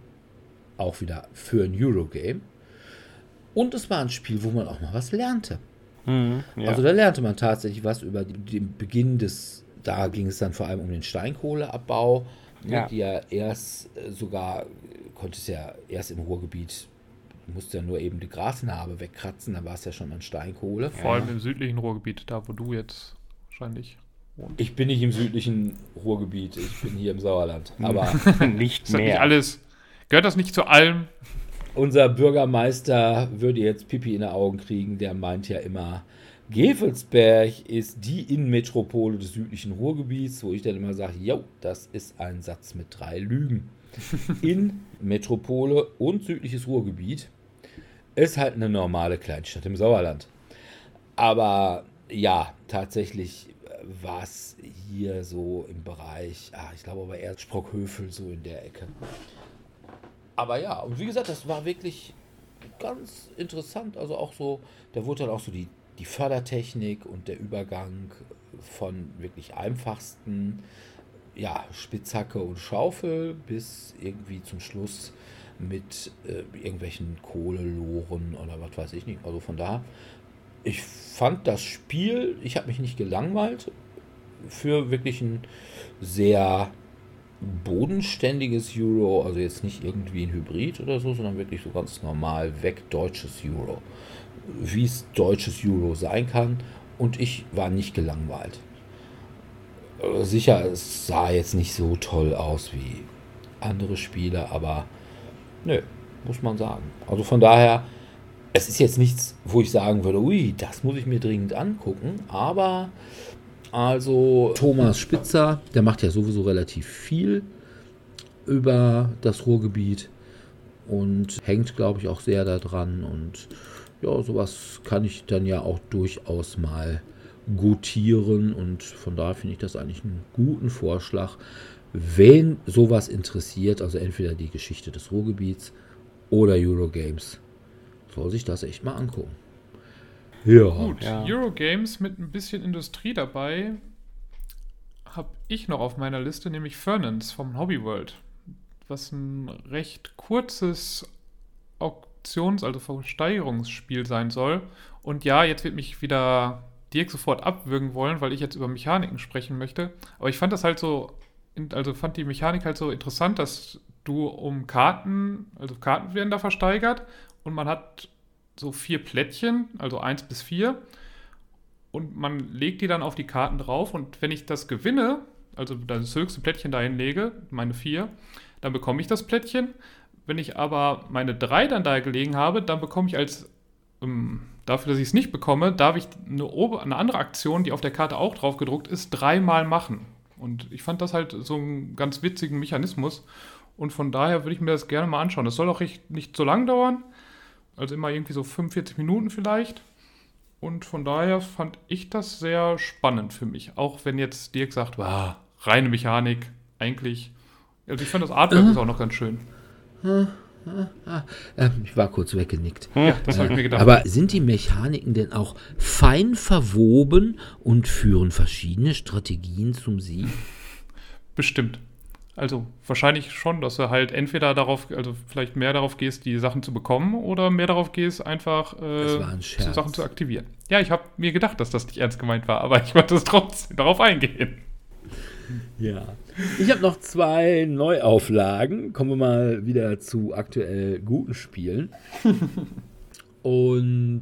Auch wieder für ein Eurogame. Und es war ein Spiel, wo man auch mal was lernte. Mhm, ja. Also da lernte man tatsächlich was über den Beginn des, da ging es dann vor allem um den Steinkohleabbau, ne, Ja. die ja erst äh, sogar, konnte es ja erst im Ruhrgebiet, musste ja nur eben die Grasnarbe wegkratzen, dann war es ja schon an Steinkohle. Vor allem im südlichen Ruhrgebiet, da wo du jetzt wahrscheinlich wohnst. Ich bin nicht im südlichen Ruhrgebiet, ich bin hier im Sauerland. Aber nicht das nicht mehr. alles, gehört das nicht zu allem? unser Bürgermeister würde jetzt Pipi in die Augen kriegen, der meint ja immer, Gevelsberg ist die Innenmetropole des südlichen Ruhrgebiets, wo ich dann immer sage, jo, das ist ein Satz mit drei Lügen. In Metropole und südliches Ruhrgebiet ist halt eine normale Kleinstadt im Sauerland. Aber ja, tatsächlich war es hier so im Bereich, ah, ich glaube aber eher Sprockhövel so in der Ecke. Aber ja, und wie gesagt, das war wirklich ganz interessant. Also auch so, da wurde dann auch so die, die Fördertechnik und der Übergang von wirklich einfachsten, ja, Spitzhacke und Schaufel bis irgendwie zum Schluss mit äh, irgendwelchen Kohleloren oder was weiß ich nicht. Also von da, ich fand das Spiel, ich habe mich nicht gelangweilt für wirklich ein sehr bodenständiges Euro, also jetzt nicht irgendwie ein Hybrid oder so, sondern wirklich so ganz normal weg deutsches Euro. Wie es deutsches Euro sein kann. Und ich war nicht gelangweilt. Äh, Sicher, es sah jetzt nicht so toll aus wie andere Spiele, aber nö, muss man sagen. Also von daher, es ist jetzt nichts, wo ich sagen würde, ui, das muss ich mir dringend angucken, aber also Thomas Spitzer, der macht ja sowieso relativ viel über das Ruhrgebiet und hängt, glaube ich, auch sehr daran. Und ja, sowas kann ich dann ja auch durchaus mal gutieren. Und von daher finde ich das eigentlich einen guten Vorschlag. Wen sowas interessiert, also entweder die Geschichte des Ruhrgebiets oder Eurogames, soll sich das echt mal angucken. Ja. Gut, Ja. Eurogames mit ein bisschen Industrie dabei habe ich noch auf meiner Liste, nämlich Fernance vom Hobby World, was ein recht kurzes Auktions-, also Versteigerungsspiel sein soll. Und ja, jetzt wird mich wieder Dirk sofort abwürgen wollen, weil ich jetzt über Mechaniken sprechen möchte. Aber ich fand das halt so, also fand die Mechanik halt so interessant, dass du um Karten, also Karten werden da versteigert und man hat so vier Plättchen, also eins bis vier. Und man legt die dann auf die Karten drauf. Und wenn ich das gewinne, also das höchste Plättchen dahin lege, meine vier, dann bekomme ich das Plättchen. Wenn ich aber meine drei dann da gelegen habe, dann bekomme ich als, ähm, dafür, dass ich es nicht bekomme, darf ich eine, eine andere Aktion, die auf der Karte auch drauf gedruckt ist, dreimal machen. Und ich fand das halt so einen ganz witzigen Mechanismus. Und von daher würde ich mir das gerne mal anschauen. Das soll auch nicht so lang dauern. Also immer irgendwie so 45 Minuten vielleicht. Und von daher fand ich das sehr spannend für mich. Auch wenn jetzt Dirk sagt, wow, reine Mechanik, eigentlich. Also ich fand das Artwork ist auch noch ganz schön. Ähm, ich war kurz weggenickt. Ja, das habe ich mir gedacht. Aber sind die Mechaniken denn auch fein verwoben und führen verschiedene Strategien zum Sieg? Bestimmt. Also wahrscheinlich schon, dass du halt entweder darauf, also vielleicht mehr darauf gehst, die Sachen zu bekommen oder mehr darauf gehst, einfach äh, ein zu. Sachen zu aktivieren. Ja, ich habe mir gedacht, dass das nicht ernst gemeint war, aber ich wollte es trotzdem darauf eingehen. Ja. Ich habe noch zwei Neuauflagen. Kommen wir mal wieder zu aktuell guten Spielen. Und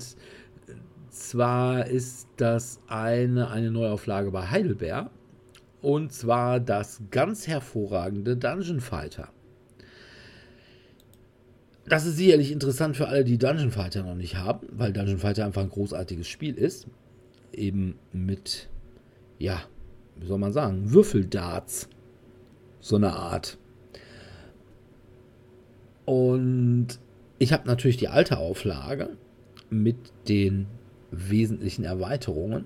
zwar ist das eine, eine Neuauflage bei Heidelberg. Und zwar das ganz hervorragende Dungeon Fighter. Das ist sicherlich interessant für alle, die Dungeon Fighter noch nicht haben, weil Dungeon Fighter einfach ein großartiges Spiel ist. Eben mit, ja, wie soll man sagen, Würfeldarts. So eine Art. Und ich habe natürlich die alte Auflage mit den wesentlichen Erweiterungen.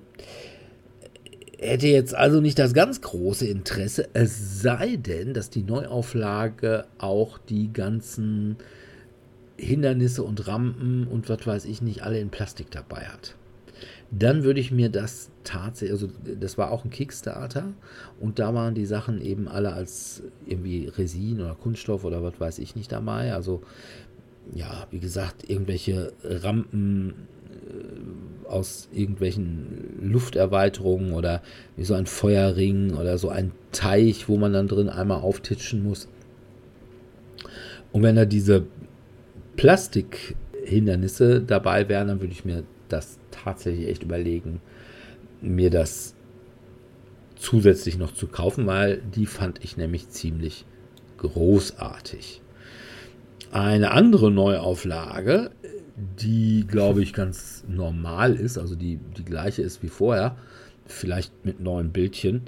Hätte jetzt also nicht das ganz große Interesse, es sei denn, dass die Neuauflage auch die ganzen Hindernisse und Rampen und was weiß ich nicht alle in Plastik dabei hat dann würde ich mir das tatsächlich, also das war auch ein Kickstarter und da waren die Sachen eben alle als irgendwie Resin oder Kunststoff oder was weiß ich nicht dabei. Also ja, wie gesagt, irgendwelche Rampen äh, aus irgendwelchen Lufterweiterungen oder wie so ein Feuerring oder so ein Teich, wo man dann drin einmal auftitschen muss. Und wenn da diese Plastikhindernisse dabei wären, dann würde ich mir das tatsächlich echt überlegen, mir das zusätzlich noch zu kaufen, weil die fand ich nämlich ziemlich großartig. Eine andere Neuauflage, die glaube ich ganz normal ist, also die, die gleiche ist wie vorher, vielleicht mit neuen Bildchen,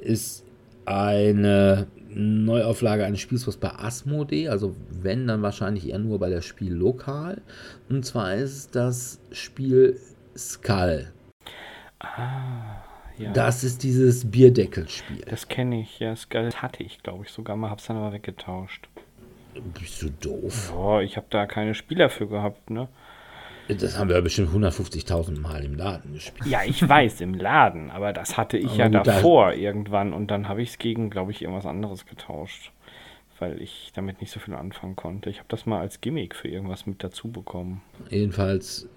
ist eine Neuauflage eines Spiels, was bei Asmodee, also wenn, dann wahrscheinlich eher nur bei der Spiel lokal. Und zwar ist das Spiel Skull. Ah, ja. Das ist dieses Bierdeckelspiel. Das kenne ich, ja. Skull hatte ich, glaube ich, sogar mal, hab's dann aber weggetauscht. Bist du doof? Boah, ich habe da keine Spieler für gehabt, ne? Das haben wir bestimmt 150.000 Mal im Laden gespielt. Ja, ich weiß, im Laden, aber das hatte ich Aber ja gut, da- davor irgendwann und dann habe ich es gegen, glaube ich, irgendwas anderes getauscht, weil ich damit nicht so viel anfangen konnte. Ich habe das mal als Gimmick für irgendwas mit dazu bekommen. Jedenfalls,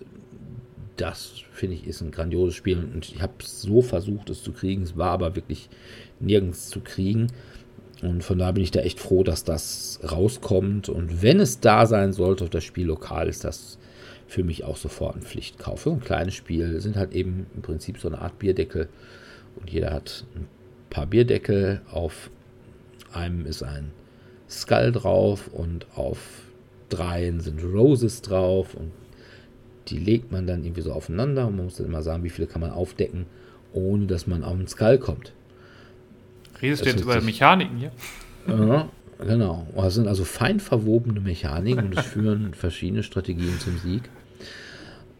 das finde ich ist ein grandioses Spiel und ich habe so versucht, es zu kriegen. Es war aber wirklich nirgends zu kriegen. Und von daher bin ich da echt froh, dass das rauskommt. Und wenn es da sein sollte auf das Spiel lokal, ist das für mich auch sofort ein Pflichtkauf. So ein kleines Spiel sind halt eben im Prinzip so eine Art Bierdeckel. Und jeder hat ein paar Bierdeckel. Auf einem ist ein Skull drauf und auf dreien sind Roses drauf. Und die legt man dann irgendwie so aufeinander. Und man muss dann immer sagen, wie viele kann man aufdecken, ohne dass man auf den Skull kommt. Redest du Das jetzt hört über Mechaniken hier? Ja, genau. Das sind also fein verwobene Mechaniken und es führen verschiedene Strategien zum Sieg.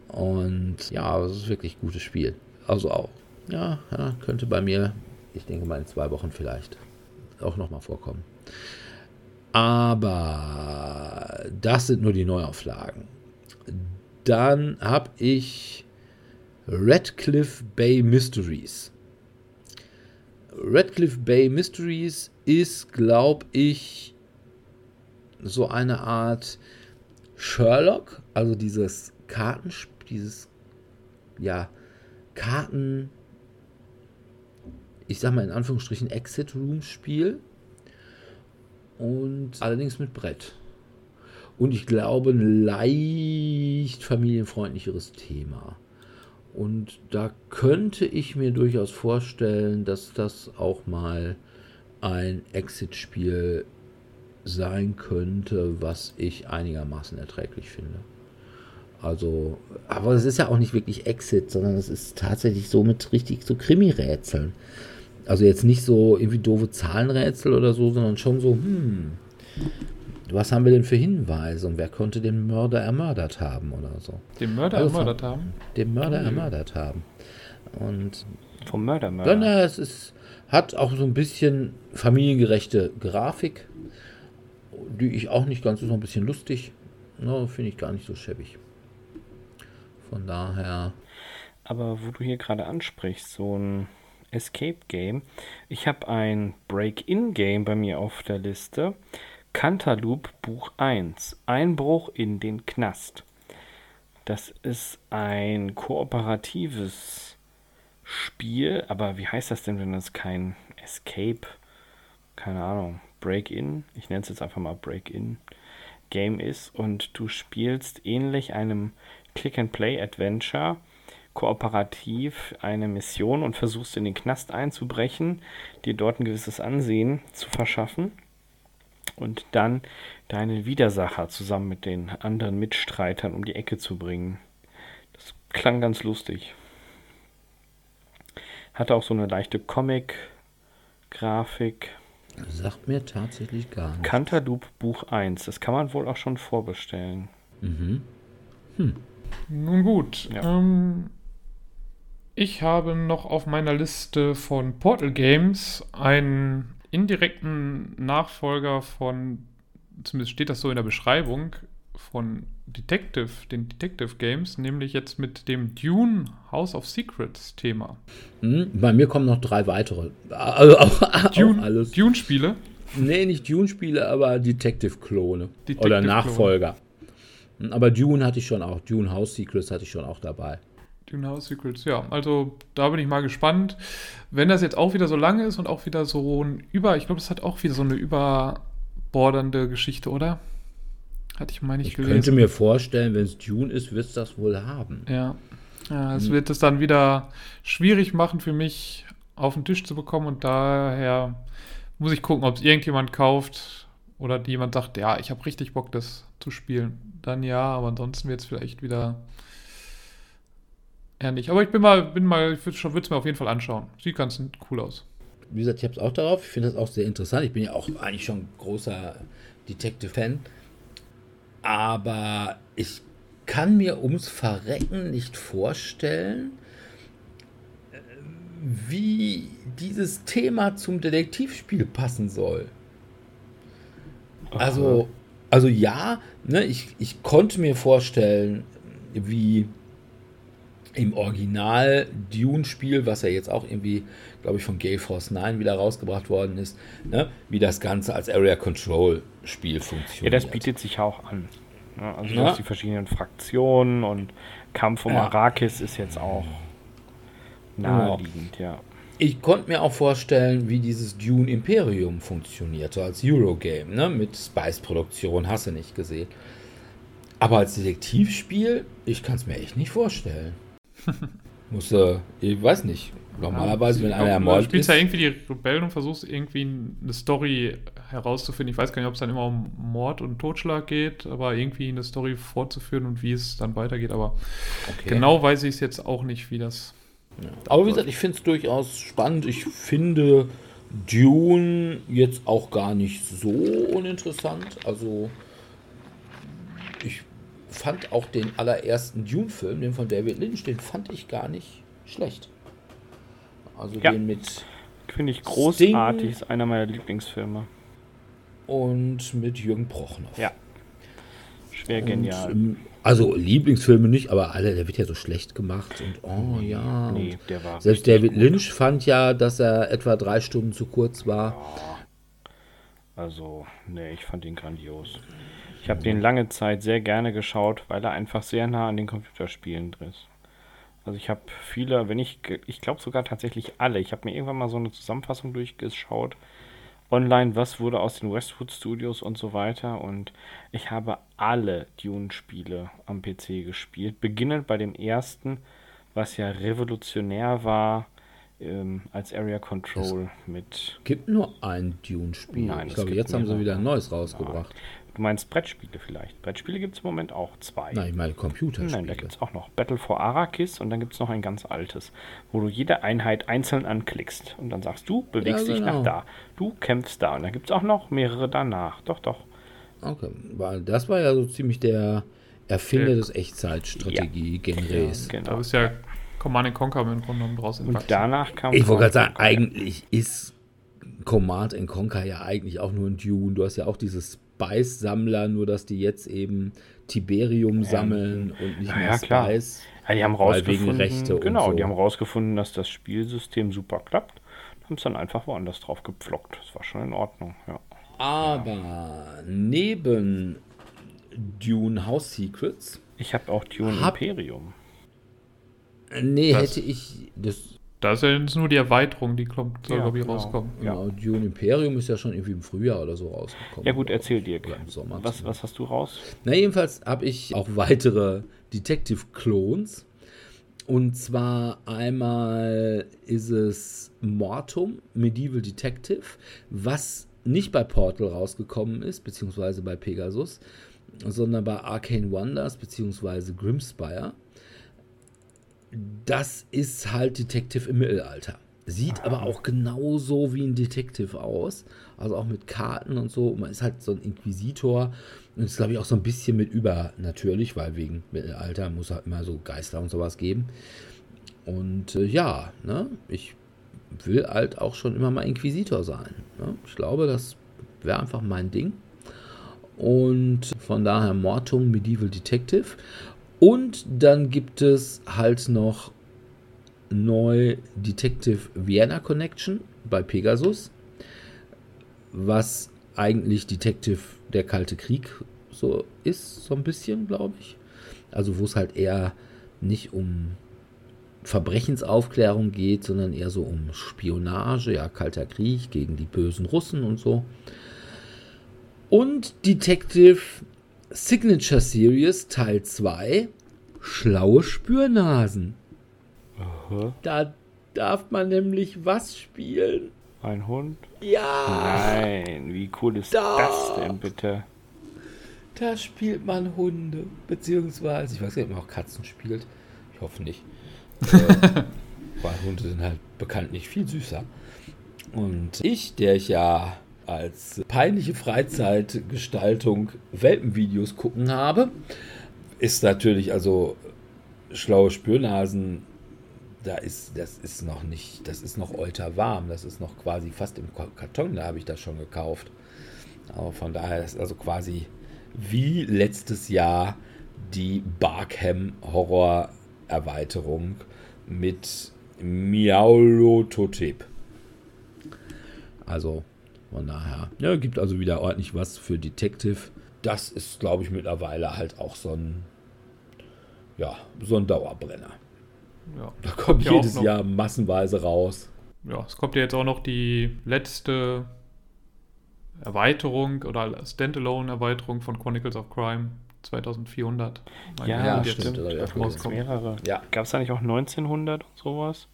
Und ja, es ist wirklich ein gutes Spiel. Also auch, ja, ja könnte bei mir, ich denke mal in zwei Wochen vielleicht, auch nochmal vorkommen. Aber das sind nur die Neuauflagen. Dann habe ich Redcliffe Bay Mysteries. Redcliffe Bay Mysteries ist, glaube ich, so eine Art Sherlock, also dieses Kartenspiel, dieses, ja, Karten, ich sag mal in Anführungsstrichen Exit Room Spiel und allerdings mit Brett. Und ich glaube, ein leicht familienfreundlicheres Thema. Und da könnte ich mir durchaus vorstellen, dass das auch mal ein Exit-Spiel sein könnte, was ich einigermaßen erträglich finde. Also, aber es ist ja auch nicht wirklich Exit, sondern es ist tatsächlich so mit richtig so Krimi-Rätseln. Also jetzt nicht so irgendwie doofe Zahlenrätsel oder so, sondern schon so, hm, was haben wir denn für Hinweise und wer konnte den Mörder ermördert haben oder so. Den Mörder Also ermordet haben? Den Mörder Mhm. ermördert haben. Und Vom Mörder, Mörder. na, es ist, hat auch so ein bisschen familiengerechte Grafik, die ich auch nicht ganz, ist noch ein bisschen lustig. No, Finde ich gar nicht so schäbig. Von daher, Aber wo du hier gerade ansprichst, so ein Escape-Game. Ich habe ein Break-In-Game bei mir auf der Liste. Cantaloupe Buch 1. Einbruch in den Knast. Das ist ein kooperatives Spiel, aber wie heißt das denn, wenn das kein Escape, keine Ahnung, Break-In, ich nenne es jetzt einfach mal Break-In Game ist und du spielst ähnlich einem Click-and-Play-Adventure kooperativ eine Mission und versuchst in den Knast einzubrechen, dir dort ein gewisses Ansehen zu verschaffen und dann deinen Widersacher zusammen mit den anderen Mitstreitern um die Ecke zu bringen. Das klang ganz lustig. Hatte auch so eine leichte Comic-Grafik. sagt mir tatsächlich gar nichts. Cantaloupe Buch 1. Das kann man wohl auch schon vorbestellen. Mhm. Nun gut. Ja. Ähm, ich habe noch auf meiner Liste von Portal Games einen indirekten Nachfolger von, zumindest steht das so in der Beschreibung, von Detective, den Detective Games, nämlich jetzt mit dem Dune House of Secrets Thema. Hm, Bei mir kommen noch drei weitere. Also auch, auch Dune, alles. Dune-Spiele. Nee, nicht Dune-Spiele, aber Detective-Klone. Detective Oder Klone. Nachfolger. Hm, Aber Dune hatte ich schon auch. Dune House Secrets hatte ich schon auch dabei. Dune House Secrets, ja. Also da bin ich mal gespannt. Wenn das jetzt auch wieder so lange ist und auch wieder so ein über, ich glaube, das hat auch wieder so eine überbordernde Geschichte, oder? Hatte ich mal nicht Ich gelesen. könnte mir vorstellen, wenn es Dune ist, wird es das wohl haben. Ja. Ja, es Hm. wird es dann wieder schwierig machen für mich, auf den Tisch zu bekommen und daher muss ich gucken, ob es irgendjemand kauft oder jemand sagt, ja, ich habe richtig Bock, das zu spielen. Dann ja, aber ansonsten wird es vielleicht wieder nicht. Aber ich bin mal, bin mal, ich würde es mir auf jeden Fall anschauen. Sieht ganz cool aus. Wie gesagt, ich habe es auch darauf. Ich finde das auch sehr interessant. Ich bin ja auch eigentlich schon großer Detective-Fan. Aber ich kann mir ums Verrecken nicht vorstellen, wie dieses Thema zum Detektivspiel passen soll. Also, also ja, ne, ich, ich konnte mir vorstellen, wie im Original Dune-Spiel, was ja jetzt auch irgendwie, glaube ich, von Gale Force 9 wieder rausgebracht worden ist, ne, wie das Ganze als Area Control-Spiel Ja, funktioniert. das bietet sich auch an. Ja, also du Ja. hast die verschiedenen Fraktionen und Kampf um Ja. Arrakis ist jetzt auch naheliegend, ja. Ich konnte mir auch vorstellen, wie dieses Dune Imperium funktionierte als Eurogame, ne? mit Spice-Produktion, hast du nicht gesehen. Aber als Detektivspiel, ich kann es mir echt nicht vorstellen. Muss, äh, ich weiß nicht. Normalerweise, wenn einer Du ermordet spielst ist. ja irgendwie die Rebellen und versuchst irgendwie eine Story herauszufinden. Ich weiß gar nicht, ob es dann immer um Mord und Totschlag geht, aber irgendwie eine Story fortzuführen und wie es dann weitergeht. Aber Okay. genau weiß ich es jetzt auch nicht, wie das. Aber wie gesagt, ich finde es durchaus spannend. Ich finde Dune jetzt auch gar nicht so uninteressant. Also, ich fand auch den allerersten Dune-Film, den von David Lynch, den fand ich gar nicht schlecht. Also Ja. den mit Finde ich großartig, ist einer meiner Lieblingsfilme. und mit Jürgen Prochnow. Ja. Schwer Und, genial. ähm, also Lieblingsfilme nicht, aber alle, der wird ja so schlecht gemacht und oh ja. nee, und der war Selbst David gut. Lynch fand ja, dass er etwa drei Stunden zu kurz war. Also, nee, ich fand ihn grandios. Ich habe den lange Zeit sehr gerne geschaut, weil er einfach sehr nah an den Computerspielen drin ist. Also ich habe viele, wenn ich, ich glaube sogar tatsächlich alle. Ich habe mir irgendwann mal so eine Zusammenfassung durchgeschaut. Online, was wurde aus den Westwood Studios und so weiter. Und ich habe alle Dune-Spiele am PC gespielt. Beginnend bei dem ersten, was ja revolutionär war, ähm, als Area Control mit gibt nur ein Dune-Spiel. Nein, ich es glaube, jetzt haben sie wieder ein neues rausgebracht. Du meinst Brettspiele vielleicht? Brettspiele gibt es im Moment auch zwei. Nein, ich meine Nein, Computerspiele. da gibt es auch noch Battle for Arrakis und dann gibt es noch ein ganz altes, wo du jede Einheit einzeln anklickst und dann sagst du, bewegst Ja, dich nach genau. da, du kämpfst da und dann gibt es auch noch mehrere danach. Doch, doch. Okay, weil das war ja so ziemlich der Erfinder Ja. des Echtzeitstrategie-Genres. Da Genau. ist ja Command Conquer im Grunde genommen draus Und entwachsen. danach kam. Ich wollte gerade sagen, Conquer. eigentlich ist Command and Conquer ja eigentlich auch nur ein Dune. Du hast ja auch diese Spice-Sammler, nur dass die jetzt eben Tiberium sammeln und nicht Ja, mehr ja, klar. Spice. Ja, die haben wegen rausgefunden, Rechte genau, so. die haben rausgefunden, dass das Spielsystem super klappt. Haben es dann einfach woanders drauf gepflockt. Das war schon in Ordnung, ja. Aber neben Dune House Secrets, Ich habe auch Dune Hab- Imperium. nee, Das- hätte ich das Da ist ja jetzt nur die Erweiterung, die kommt, soll, Ja, glaube ich, genau. rauskommen. Ja. Genau, Dune Imperium ist ja schon irgendwie im Frühjahr oder so rausgekommen. Ja gut, erzähl dir. Oder im Sommer Was, was hast du raus? Na, jedenfalls habe ich auch weitere Detective-Clones. Und zwar einmal ist es Mortum, Medieval Detective, was nicht bei Portal rausgekommen ist, beziehungsweise bei Pegasus, sondern bei Arcane Wonders, beziehungsweise Grimspire. Das ist halt Detective im Mittelalter. Sieht aber auch genauso wie ein Detective aus. Also auch mit Karten und so. Man ist halt so ein Inquisitor. Und ist, glaube ich, auch so ein bisschen mit übernatürlich, weil wegen Mittelalter muss halt immer so Geister und sowas geben. Und äh, ja, ne, ich will halt auch schon immer mal Inquisitor sein. Ne? Ich glaube, das wäre einfach mein Ding. Und von daher Mortum Medieval Detective. Und dann gibt es halt noch neu Detective Vienna Connection bei Pegasus, was eigentlich Detective der Kalte Krieg so ist, so ein bisschen, glaube ich. Also wo es halt eher nicht um Verbrechensaufklärung geht, sondern eher so um Spionage, ja, Kalter Krieg gegen die bösen Russen und so. Und Detective Signature Series Teil 2, Schlaue Spürnasen. Aha. Da darf man nämlich was spielen? Ein Hund? Ja, Nein, wie cool ist Da. das denn bitte? da spielt man Hunde. Beziehungsweise, ich weiß nicht, ob man auch Katzen spielt. Ich hoffe nicht. äh, weil Hunde sind halt bekanntlich viel süßer. Und ich, der ich ja als peinliche Freizeitgestaltung Welpenvideos gucken habe, ist natürlich also schlaue Spürnasen, da ist, das ist noch nicht, das ist noch ultra warm, das ist noch quasi fast im Karton, da habe ich das schon gekauft. Aber von daher ist also quasi wie letztes Jahr die Barkham Horror Erweiterung mit Miaulototep. Also von daher, ja, gibt also wieder ordentlich was für Detective. Das ist, glaube ich, mittlerweile halt auch so ein, ja, so ein Dauerbrenner. Ja, Da kommt auch jedes noch- Jahr massenweise raus. ja, es kommt ja jetzt auch noch die letzte Erweiterung oder Standalone-Erweiterung von Chronicles of Crime 2400. Meine Ja, Ja, stimmt, Da gibt's rauskommt. mehrere. Ja. Gab es da nicht auch 1900 und sowas?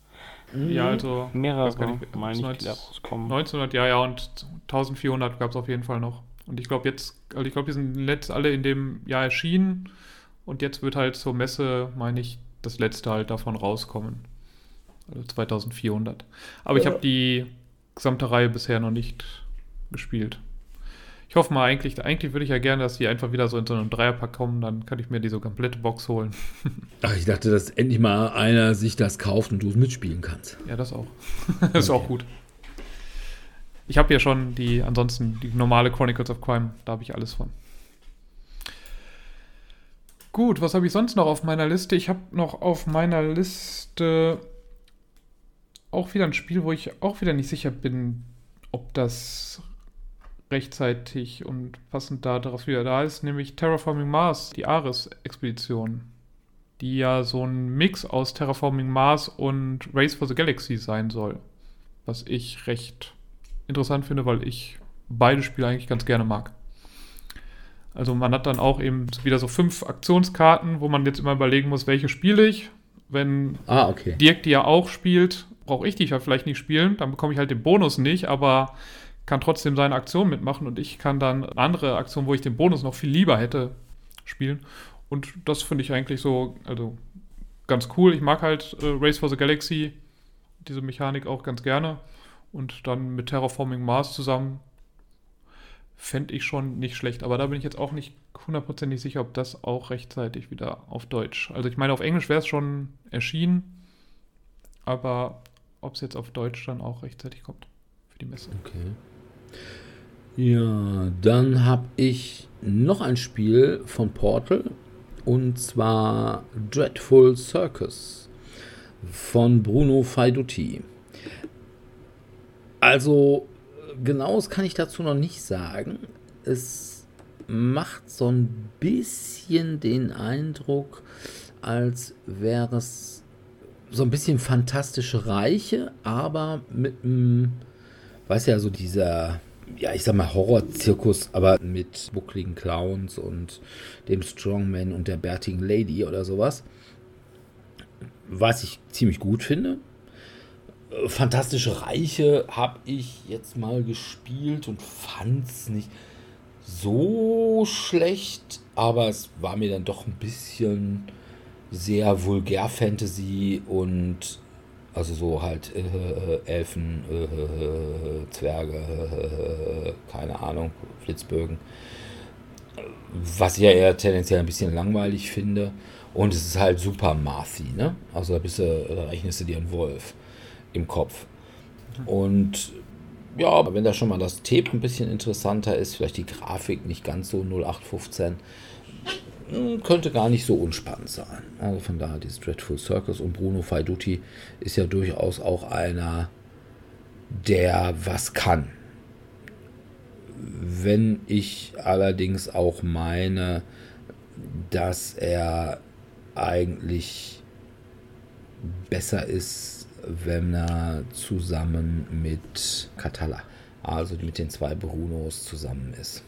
Ja, also Mehrere, nicht, meine ich, die 19 da rauskommen. 1900, ja, ja, und 1400 gab es auf jeden Fall noch. Und ich glaube jetzt, also ich glaube, die sind letzt alle in dem Jahr erschienen und jetzt wird halt zur Messe, meine ich, das letzte halt davon rauskommen. Also 2400. Aber ich Ja. habe die gesamte Reihe bisher noch nicht gespielt. Ich hoffe mal eigentlich, eigentlich würde ich ja gerne, dass die einfach wieder so in so einem Dreierpack kommen, dann kann ich mir diese komplette Box holen. Ach, ich dachte, dass endlich mal einer sich das kauft und du es mitspielen kannst. Ja, das auch. das ist auch gut. Ich habe ja schon die, ansonsten die normale Chronicles of Crime, da habe ich alles von. Gut, was habe ich sonst noch auf meiner Liste? Ich habe noch auf meiner Liste auch wieder ein Spiel, wo ich auch wieder nicht sicher bin, ob das rechtzeitig und passend da darauf wieder da ist, nämlich Terraforming Mars, die Ares-Expedition die ja so ein Mix aus Terraforming Mars und Race for the Galaxy sein soll. Was ich recht interessant finde, weil ich beide Spiele eigentlich ganz gerne mag. Also man hat dann auch eben wieder so fünf Aktionskarten, wo man jetzt immer überlegen muss, welche spiele ich. Wenn Ah, okay. Dirk die ja auch spielt, brauche ich die ja vielleicht nicht spielen, dann bekomme ich halt den Bonus nicht, aber kann trotzdem seine Aktion mitmachen und ich kann dann andere Aktion, wo ich den Bonus noch viel lieber hätte, spielen. Und das finde ich eigentlich so, also ganz cool. Ich mag halt äh, Race for the Galaxy, diese Mechanik auch ganz gerne. Und dann mit Terraforming Mars zusammen fände ich schon nicht schlecht. Aber da bin ich jetzt auch nicht hundertprozentig sicher, ob das auch rechtzeitig wieder auf Deutsch. Also ich meine, auf Englisch wäre es schon erschienen, aber ob es jetzt auf Deutsch dann auch rechtzeitig kommt für die Messe. Okay. Ja, dann habe ich noch ein Spiel von Portal und zwar Dreadful Circus von Bruno Faiduti. Also, genaues kann ich dazu noch nicht sagen. Es macht so ein bisschen den Eindruck, als wäre es so ein bisschen fantastische Reiche, aber mit einem weiß ja, so dieser, ja, ich sag mal Horrorzirkus, aber mit buckligen Clowns und dem Strongman und der bärtigen Lady oder sowas. Was ich ziemlich gut finde. Äh, Fantastische Reiche habe ich jetzt mal gespielt und fand es nicht so schlecht, aber es war mir dann doch ein bisschen sehr vulgär Fantasy und also so halt äh, äh, Elfen, äh, äh, Zwerge, äh, keine Ahnung, Flitzbögen. Was ich ja eher tendenziell ein bisschen langweilig finde. Und es ist halt super Marthy, ne? Also da, bist du, da rechnest du dir einen Wolf im Kopf. Und ja, aber wenn da schon mal das Tape ein bisschen interessanter ist, vielleicht die Grafik nicht ganz so 0815, hm, könnte gar nicht so unspannend sein. Also von daher, dieses Dreadful Circus und Bruno Faiduti ist ja durchaus auch einer, der was kann. Wenn ich allerdings auch meine, dass er eigentlich besser ist, wenn er zusammen mit Katala, also mit den zwei Brunos zusammen ist.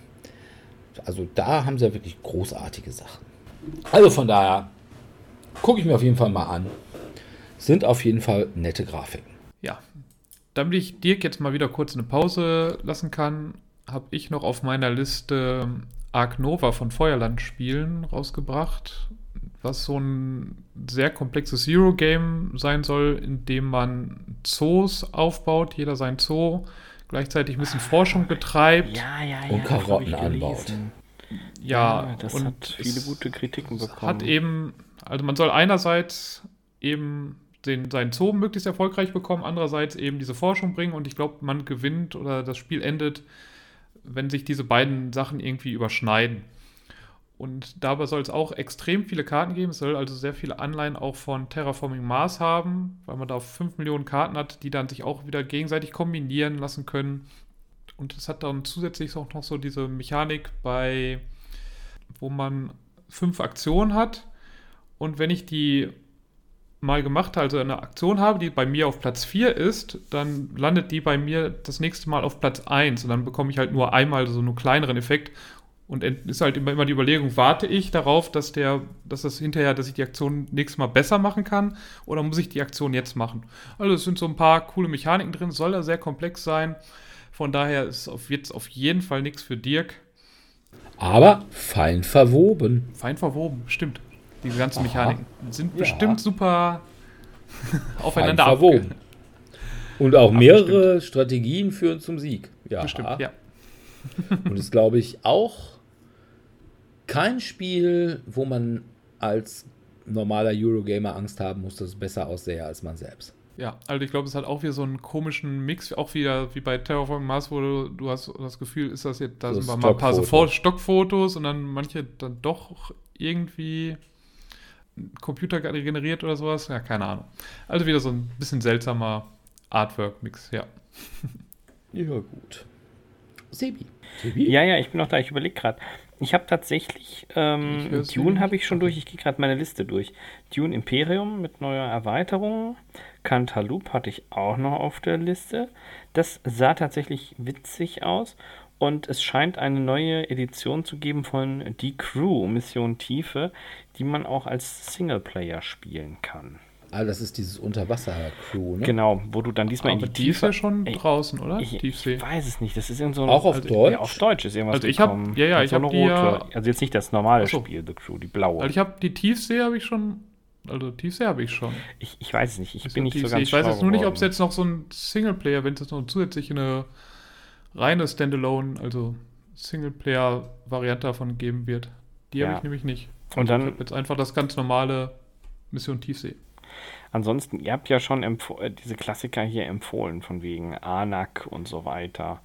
Also da haben sie ja wirklich großartige Sachen. Also von daher gucke ich mir auf jeden Fall mal an. Sind auf jeden Fall nette Grafiken. Ja, damit ich Dirk jetzt mal wieder kurz eine Pause lassen kann, habe ich noch auf meiner Liste Ark Nova von Feuerland Spielen rausgebracht, was so ein sehr komplexes Zero-Game sein soll, in dem man Zoos aufbaut, jeder sein Zoo, gleichzeitig ein bisschen Forschung betreibt. Ja, ja, ja. Und Karotten anbaut. Ja, das und hat viele gute Kritiken bekommen. Hat eben, also man soll einerseits eben den, seinen Zoo möglichst erfolgreich bekommen, andererseits eben diese Forschung bringen und ich glaube, man gewinnt oder das Spiel endet, wenn sich diese beiden Sachen irgendwie überschneiden. Und dabei soll es auch extrem viele Karten geben. Es soll also sehr viele Anleihen auch von Terraforming Mars haben, weil man da 5 Millionen Karten hat, die dann sich auch wieder gegenseitig kombinieren lassen können. Und es hat dann zusätzlich auch noch so diese Mechanik bei, wo man fünf Aktionen hat. Und wenn ich die mal gemacht habe, also eine Aktion habe, die bei mir auf Platz 4 ist, dann landet die bei mir das nächste Mal auf Platz 1 und dann bekomme ich halt nur einmal so einen kleineren Effekt und ist halt immer, immer die Überlegung, warte ich darauf, dass der, dass das hinterher, dass ich die Aktion nächstes Mal besser machen kann oder muss ich die Aktion jetzt machen? Also es sind so ein paar coole Mechaniken drin, soll da sehr komplex sein. Von daher ist auf, jetzt auf jeden Fall nichts für Dirk. Aber fein verwoben. Fein verwoben, stimmt. Diese ganzen Aha. Mechaniken sind Ja. bestimmt super Fein aufeinander verwoben. abge- Und auch mehrere Strategien führen zum Sieg. Ja. Bestimmt, ja. Und ist, glaube ich, auch kein Spiel, wo man als normaler Eurogamer Angst haben muss, dass es besser aussähe als man selbst. Ja, also ich glaube, es hat auch wieder so einen komischen Mix, auch wieder wie bei Terraforming Mars, wo du, du hast das Gefühl, ist das jetzt, da So sind wir mal ein paar so Stockfotos. Vor- Stockfotos und dann manche dann doch irgendwie Computer generiert oder sowas. Ja, keine Ahnung. Also wieder so ein bisschen seltsamer Artwork-Mix, ja. Ja, gut. Sebi. Sebi? Ja, ja, ich bin noch da. Ich überlege gerade. Ich habe tatsächlich, ähm, Dune habe ich schon durch. Ich gehe gerade meine Liste durch. Dune Imperium mit neuer Erweiterung. Cantaloupe hatte ich auch noch auf der Liste. Das sah tatsächlich witzig aus. Und es scheint eine neue Edition zu geben von Die Crew, Mission Tiefe, die man auch als Singleplayer spielen kann. Ah, das ist dieses Unterwasser-Crew, ne? Genau, wo du dann diesmal Aber in die die ist Tiefe. ja schon Ey, draußen, oder? Ich, Tiefsee. ich weiß es nicht. Das ist irgend so ein. Auch auf Also, Deutsch? Ja, auf Deutsch ist irgendwas Also ich hab- gekommen. ja, ja, Und ich so hab eine die ja-. Also jetzt nicht das normale so. Spiel, The Crew, die blaue. Also ich habe die Tiefsee habe ich schon, also Tiefsee habe ich schon. ich, ich weiß es nicht. Ich Ist bin nicht so Tiefsee. ganz Ich weiß jetzt nur nicht, ob es jetzt noch so ein Singleplayer, wenn es jetzt noch zusätzlich eine reine Standalone, also Singleplayer-Variante davon geben wird. Die Ja. habe ich nämlich nicht. Und Also dann- ich habe jetzt einfach das ganz normale Mission Tiefsee. Ansonsten, ihr habt ja schon äh, diese Klassiker hier empfohlen, von wegen Anak und so weiter.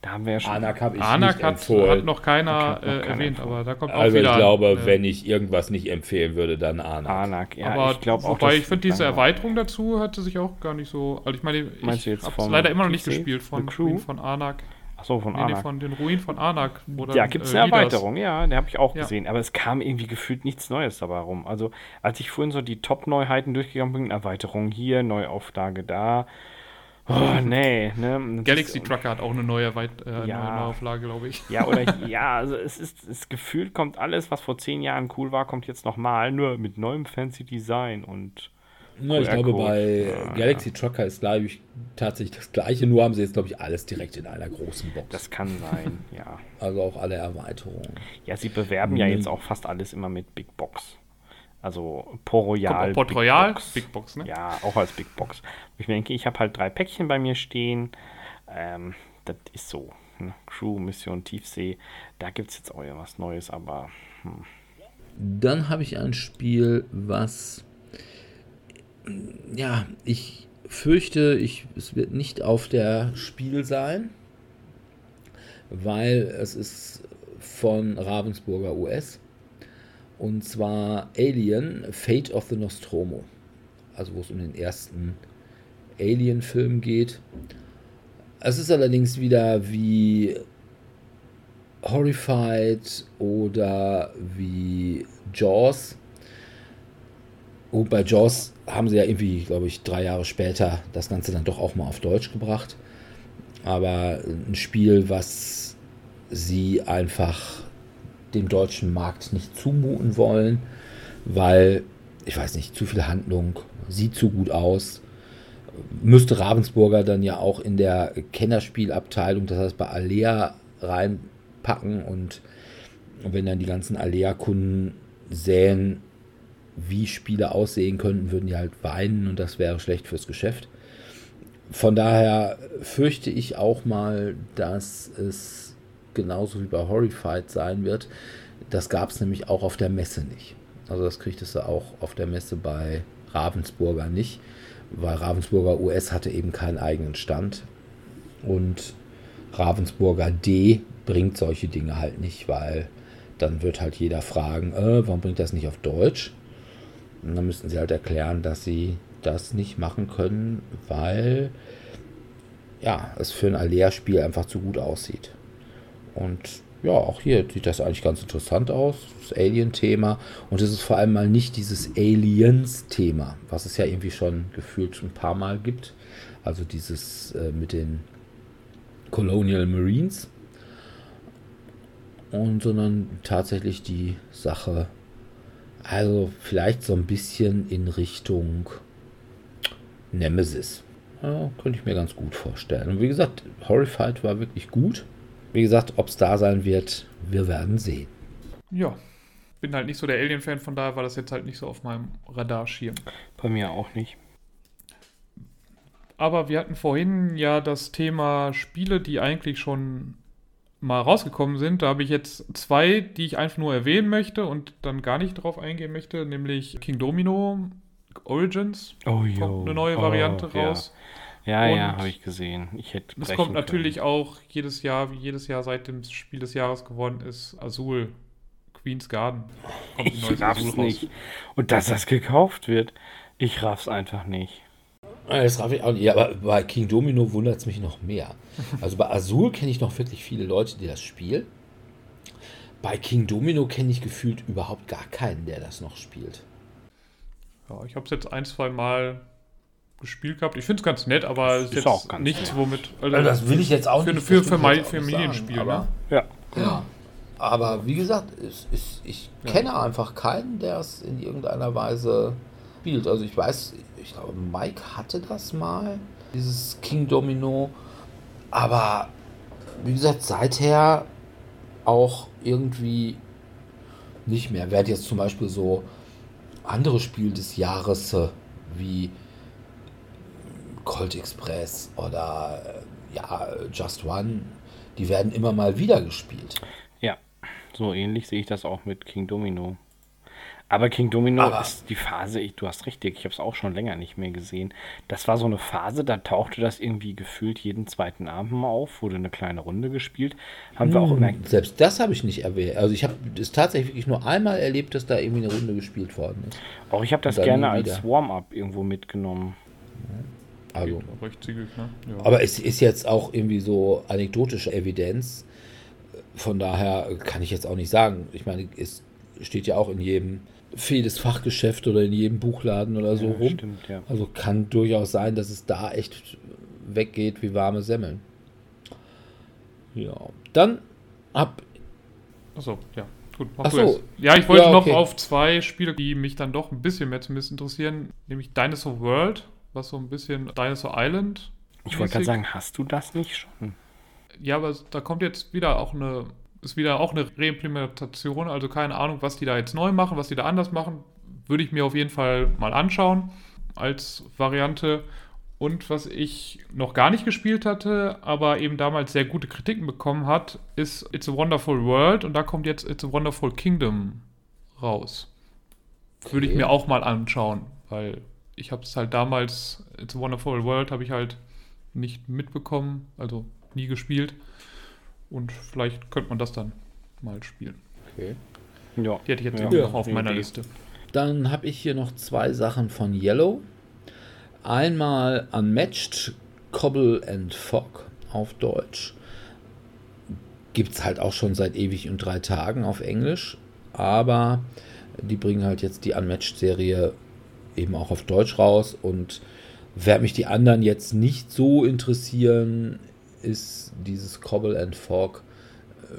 Da haben wir ja schon. Anak habe ich Anak nicht hat, empfohlen. hat noch keiner hat noch äh, keiner erwähnt, empfohlen. aber da kommt auch also ich wieder. glaube, äh, wenn ich irgendwas nicht empfehlen würde, dann Anak. Anak, ja, aber ich glaube auch. wobei ich finde, diese. Erweiterung dazu hatte sich auch gar nicht so. Also ich meine, ich habe vom leider immer noch nicht gespielt von Crew? Von Anak. Achso, von Nee, nee, von den Ruinen von Anak. wo Ja, gibt es äh, eine Leaders- Erweiterung, ja, der habe ich auch Ja. gesehen, aber es kam irgendwie gefühlt nichts Neues dabei rum. Also, als ich vorhin so die Top-Neuheiten durchgegangen bin, Erweiterung hier, Neuauflage da. Oh, nee, ne? Galaxy Trucker hat auch eine neue, Weit äh, Ja. neue Neuauflage, glaube ich. Ja, oder ja, also es ist, es gefühlt kommt alles, was vor zehn Jahren cool war, kommt jetzt nochmal, nur mit neuem fancy Design und Na, ich glaube, bei Ja. Galaxy Trucker ist, glaube ich, tatsächlich das gleiche, nur haben sie jetzt, glaube ich, alles direkt in einer großen Box. das kann sein, ja. also auch alle Erweiterungen. Ja, sie bewerben ja Mhm. jetzt auch fast alles immer mit Big Box. Also Port Royal. Port Big Royal, Box. Big Box, ne? Ja, auch als Big Box. Ich denke, ich habe halt drei Päckchen bei mir stehen. Ähm, das ist so. Ne? Crew, Mission Tiefsee. Da gibt es jetzt auch ja was Neues, aber hm. Dann habe ich ein Spiel, was ja, ich fürchte, ich, es wird nicht auf der Spiel sein, weil es ist von Ravensburger US und zwar Alien Fate of the Nostromo. Also wo es um den ersten Alien-Film geht. Es ist allerdings wieder wie Horrified oder wie Jaws. Und bei Jaws haben sie ja irgendwie, glaube ich, drei Jahre später das Ganze dann doch auch mal auf Deutsch gebracht. Aber ein Spiel, was sie einfach dem deutschen Markt nicht zumuten wollen, weil, ich weiß nicht, zu viel Handlung, sieht zu gut aus. Müsste Ravensburger dann ja auch in der Kennerspielabteilung, das heißt bei Alea reinpacken und wenn dann die ganzen Alea-Kunden sehen, wie Spiele aussehen könnten, würden die halt weinen und das wäre schlecht fürs Geschäft. Von daher fürchte ich auch mal, dass es genauso wie bei Horrified sein wird. Das gab es nämlich auch auf der Messe nicht. Also das kriegtest du auch auf der Messe bei Ravensburger nicht, weil Ravensburger US hatte eben keinen eigenen Stand. Und Ravensburger D bringt solche Dinge halt nicht, weil dann wird halt jeder fragen, äh, warum bringt das nicht auf Deutsch? Und dann müssten sie halt erklären, dass sie das nicht machen können, weil ja, es für ein Alea-Spiel einfach zu gut aussieht. Und ja, auch hier sieht das eigentlich ganz interessant aus, das Alien-Thema. Und es ist vor allem mal nicht dieses Aliens-Thema, was es ja irgendwie schon gefühlt ein paar Mal gibt. Also dieses äh, mit den Colonial Marines. Und sondern tatsächlich die Sache also vielleicht so ein bisschen in Richtung Nemesis. Ja, könnte ich mir ganz gut vorstellen. Und wie gesagt, Horrified war wirklich gut. Wie gesagt, ob es da sein wird, wir werden sehen. Ja, bin halt nicht so der Alien-Fan, von daher war das jetzt halt nicht so auf meinem Radarschirm. Bei mir auch nicht. Aber wir hatten vorhin ja das Thema Spiele, die eigentlich schon mal rausgekommen sind. Da habe ich jetzt zwei, die ich einfach nur erwähnen möchte und dann gar nicht drauf eingehen möchte, nämlich King Domino Origins. Oh, jo. Kommt eine neue Variante oh, raus. Ja, ja, ja habe ich gesehen. Ich hätte Das brechen kommt natürlich können. auch jedes Jahr, wie jedes Jahr seit dem Spiel des Jahres gewonnen ist, Azul. Queen's Garden. Kommt Ich raff's nicht. Und dass das gekauft wird, ich raff's einfach nicht. Das raff ich auch nicht. Ja, aber bei King Domino wundert es mich noch mehr. Also bei Azul kenne ich noch wirklich viele Leute, die das spielen. Bei King Domino kenne ich gefühlt überhaupt gar keinen, der das noch spielt. Ja, ich habe es jetzt ein, zwei Mal gespielt gehabt. Ich finde es ganz nett, aber es ist, Ist jetzt nichts, nett. womit. Also das will ich jetzt auch für, nicht. Für, das für, ich Familienspiel, ne? aber, Ja. Ja. Aber wie gesagt, es, es, ich Ja. kenne einfach keinen, der es in irgendeiner Weise spielt. Also ich weiß, ich glaube, Mike hatte das mal, dieses King Domino. Aber wie gesagt, seither auch irgendwie nicht mehr. Während jetzt zum Beispiel so andere Spiele des Jahres äh, wie Colt Express oder äh, ja, Just One, die werden immer mal wieder gespielt. Ja, so ähnlich sehe ich das auch mit King Domino. Aber King Domino Aber- ist die Phase, ich, du hast richtig, ich habe es auch schon länger nicht mehr gesehen. Das war so eine Phase, da tauchte das irgendwie gefühlt jeden zweiten Abend mal auf, wurde eine kleine Runde gespielt. Haben wir auch immer. Selbst das habe ich nicht erwähnt. Also ich habe es tatsächlich wirklich nur einmal erlebt, dass da irgendwie eine Runde gespielt worden ist. Auch ich habe das gerne als. Warm-up irgendwo mitgenommen. Also, zügig, ne? Ja. aber es ist jetzt auch irgendwie so anekdotische Evidenz. Von daher kann ich jetzt auch nicht sagen. Ich meine, es steht ja auch in jedem vieles Fachgeschäft oder in jedem Buchladen oder so Ja, rum. Stimmt, ja. Also kann durchaus sein, dass es da echt weggeht wie warme Semmeln. Ja, dann hab Achso, ja. Gut, mach Ach du so. Ja, ich wollte Ja, okay. noch auf zwei Spiele, die mich dann doch ein bisschen mehr zumindest interessieren, nämlich Dinosaur World, was so ein bisschen Dinosaur Island. Ich wollte gerade sagen, hast du das nicht schon? Ja, aber da kommt jetzt wieder auch eine, ist wieder auch eine Reimplementation, also keine Ahnung, was die da jetzt neu machen, was die da anders machen, würde ich mir auf jeden Fall mal anschauen als Variante. Und was ich noch gar nicht gespielt hatte, aber eben damals sehr gute Kritiken bekommen hat, ist It's a Wonderful World und da kommt jetzt It's a Wonderful Kingdom raus. Würde ich Okay. mir auch mal anschauen, weil ich habe es halt damals, It's a Wonderful World habe ich halt nicht mitbekommen, also nie gespielt. Und vielleicht könnte man das dann mal spielen. okay. Ja. Die hätte ich jetzt Ja, noch auf eine meiner. Liste. Dann habe ich hier noch zwei Sachen von Yellow. Einmal Unmatched Cobble and Fog auf Deutsch. Gibt es halt auch schon seit ewig und drei Tagen auf Englisch. Aber die bringen halt jetzt die Unmatched-Serie eben auch auf Deutsch raus und wer mich die anderen jetzt nicht so interessieren, ist dieses Cobble and Fork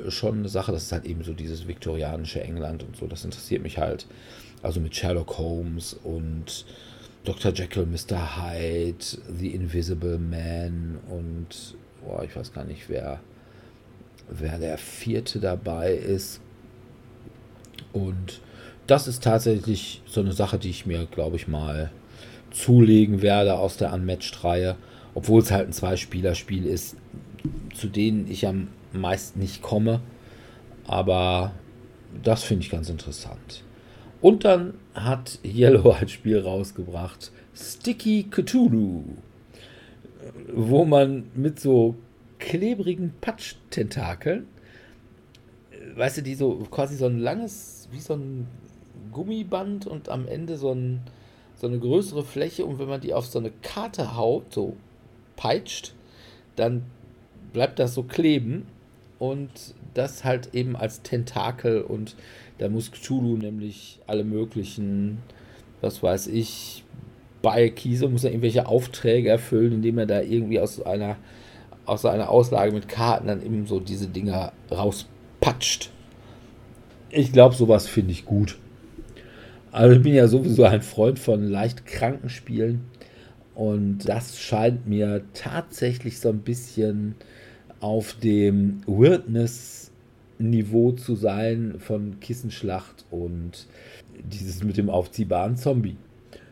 äh, schon eine Sache. Das ist halt eben so dieses viktorianische England und so. Das interessiert mich halt. Also mit Sherlock Holmes und Dr. Jekyll, Mr. Hyde, The Invisible Man und boah, ich weiß gar nicht, wer, wer der vierte dabei ist. Und das ist tatsächlich so eine Sache, die ich mir, glaube ich, mal zulegen werde aus der Unmatched-Reihe. Obwohl es halt ein Zwei-Spieler-Spiel ist, zu denen ich am meisten nicht komme. Aber das finde ich ganz interessant. Und dann hat Yellow ein Spiel rausgebracht, Sticky Cthulhu, wo man mit so klebrigen Patsch-Tentakeln, weißt du, die so quasi so ein langes, wie so ein Gummiband und am Ende so, ein, so eine größere Fläche und wenn man die auf so eine Karte haut, so peitscht, dann bleibt das so kleben und das halt eben als Tentakel und da muss Cthulhu nämlich alle möglichen, was weiß ich, bei Kiese muss er irgendwelche Aufträge erfüllen, indem er da irgendwie aus einer, aus einer Auslage mit Karten dann eben so diese Dinger rauspatscht. Ich glaube, sowas finde ich gut. Also ich bin ja sowieso ein Freund von leicht kranken Spielen. Und das scheint mir tatsächlich so ein bisschen auf dem Weirdness-Niveau zu sein von Kissenschlacht und dieses mit dem aufziehbaren Zombie.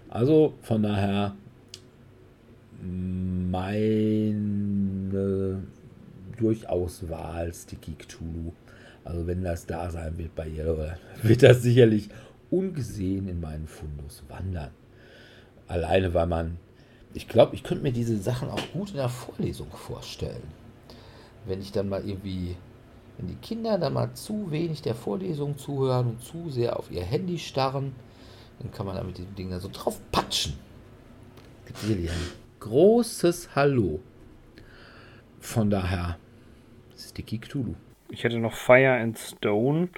Also von daher meine durchaus Wahl Sticky Cthulhu. Also wenn das da sein wird bei Yellow, wird das sicherlich ungesehen in meinen Fundus wandern. Alleine, weil man, ich glaube, ich könnte mir diese Sachen auch gut in der Vorlesung vorstellen. Wenn ich dann mal irgendwie, wenn die Kinder dann mal zu wenig der Vorlesung zuhören und zu sehr auf ihr Handy starren, dann kann man da mit dem Ding da so drauf patschen. Gibt sicherlich ein großes Hallo. Von daher, Sticky Cthulhu. Ich hätte noch Fire and Stone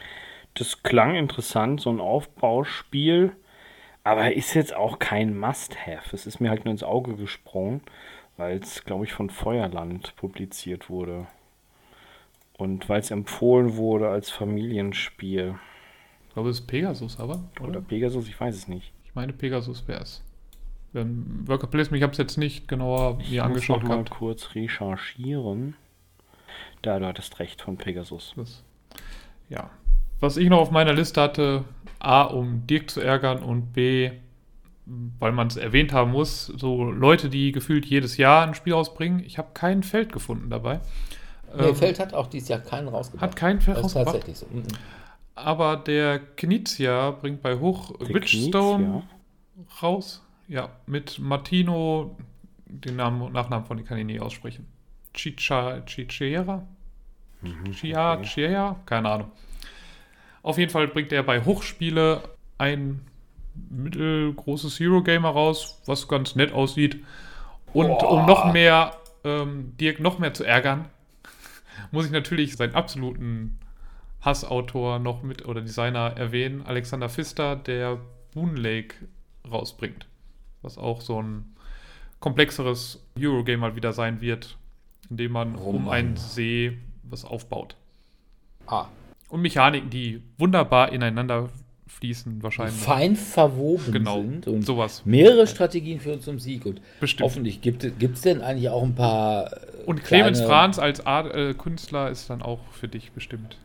das klang interessant, so ein Aufbauspiel. Aber ist jetzt auch kein Must-Have. Es ist mir halt nur ins Auge gesprungen, weil es, glaube ich, von Feuerland publiziert wurde. Und weil es empfohlen wurde als Familienspiel. Ich glaube, es ist Pegasus, aber. Oder, oder Pegasus, ich weiß es nicht. Ich meine, Pegasus wäre es. Worker Placement, ich habe es jetzt nicht genauer mir angeschaut. Ich muss mal kurz recherchieren. Da, du hattest recht von Pegasus. Das, ja, was ich noch auf meiner Liste hatte, A, um Dirk zu ärgern und B, weil man es erwähnt haben muss, so Leute, die gefühlt jedes Jahr ein Spiel rausbringen. Ich habe kein Feld gefunden dabei. Nee, ähm, Feld hat auch dieses Jahr keinen rausgebracht. Hat kein Feld rausgebracht. Tatsächlich so. Mhm. Aber der Knizia bringt bei Hoch Witchstone raus. Ja, mit Martino, den Namen und Nachnamen von, die kann ich nie aussprechen. Chicha, Chichera? Mhm, Chia, okay. Chia? Keine Ahnung. Auf jeden Fall bringt er bei Hochspiele ein mittelgroßes Hero Gamer raus, was ganz nett aussieht. Und Boah. um noch mehr ähm, Dirk noch mehr zu ärgern, muss ich natürlich seinen absoluten Hassautor noch mit oder Designer erwähnen, Alexander Pfister, der Boon Lake rausbringt. Was auch so ein komplexeres Eurogame mal wieder sein wird, in dem man oh um einen See was aufbaut. Ah, und Mechaniken, die wunderbar ineinander fließen wahrscheinlich. Fein verwoben genau, sind und sowas. mehrere Strategien führen zum Sieg. Und Bestimmt. hoffentlich gibt es denn eigentlich auch ein paar. Äh, und Clemens Franz als Art, äh, Künstler ist dann auch für dich bestimmt.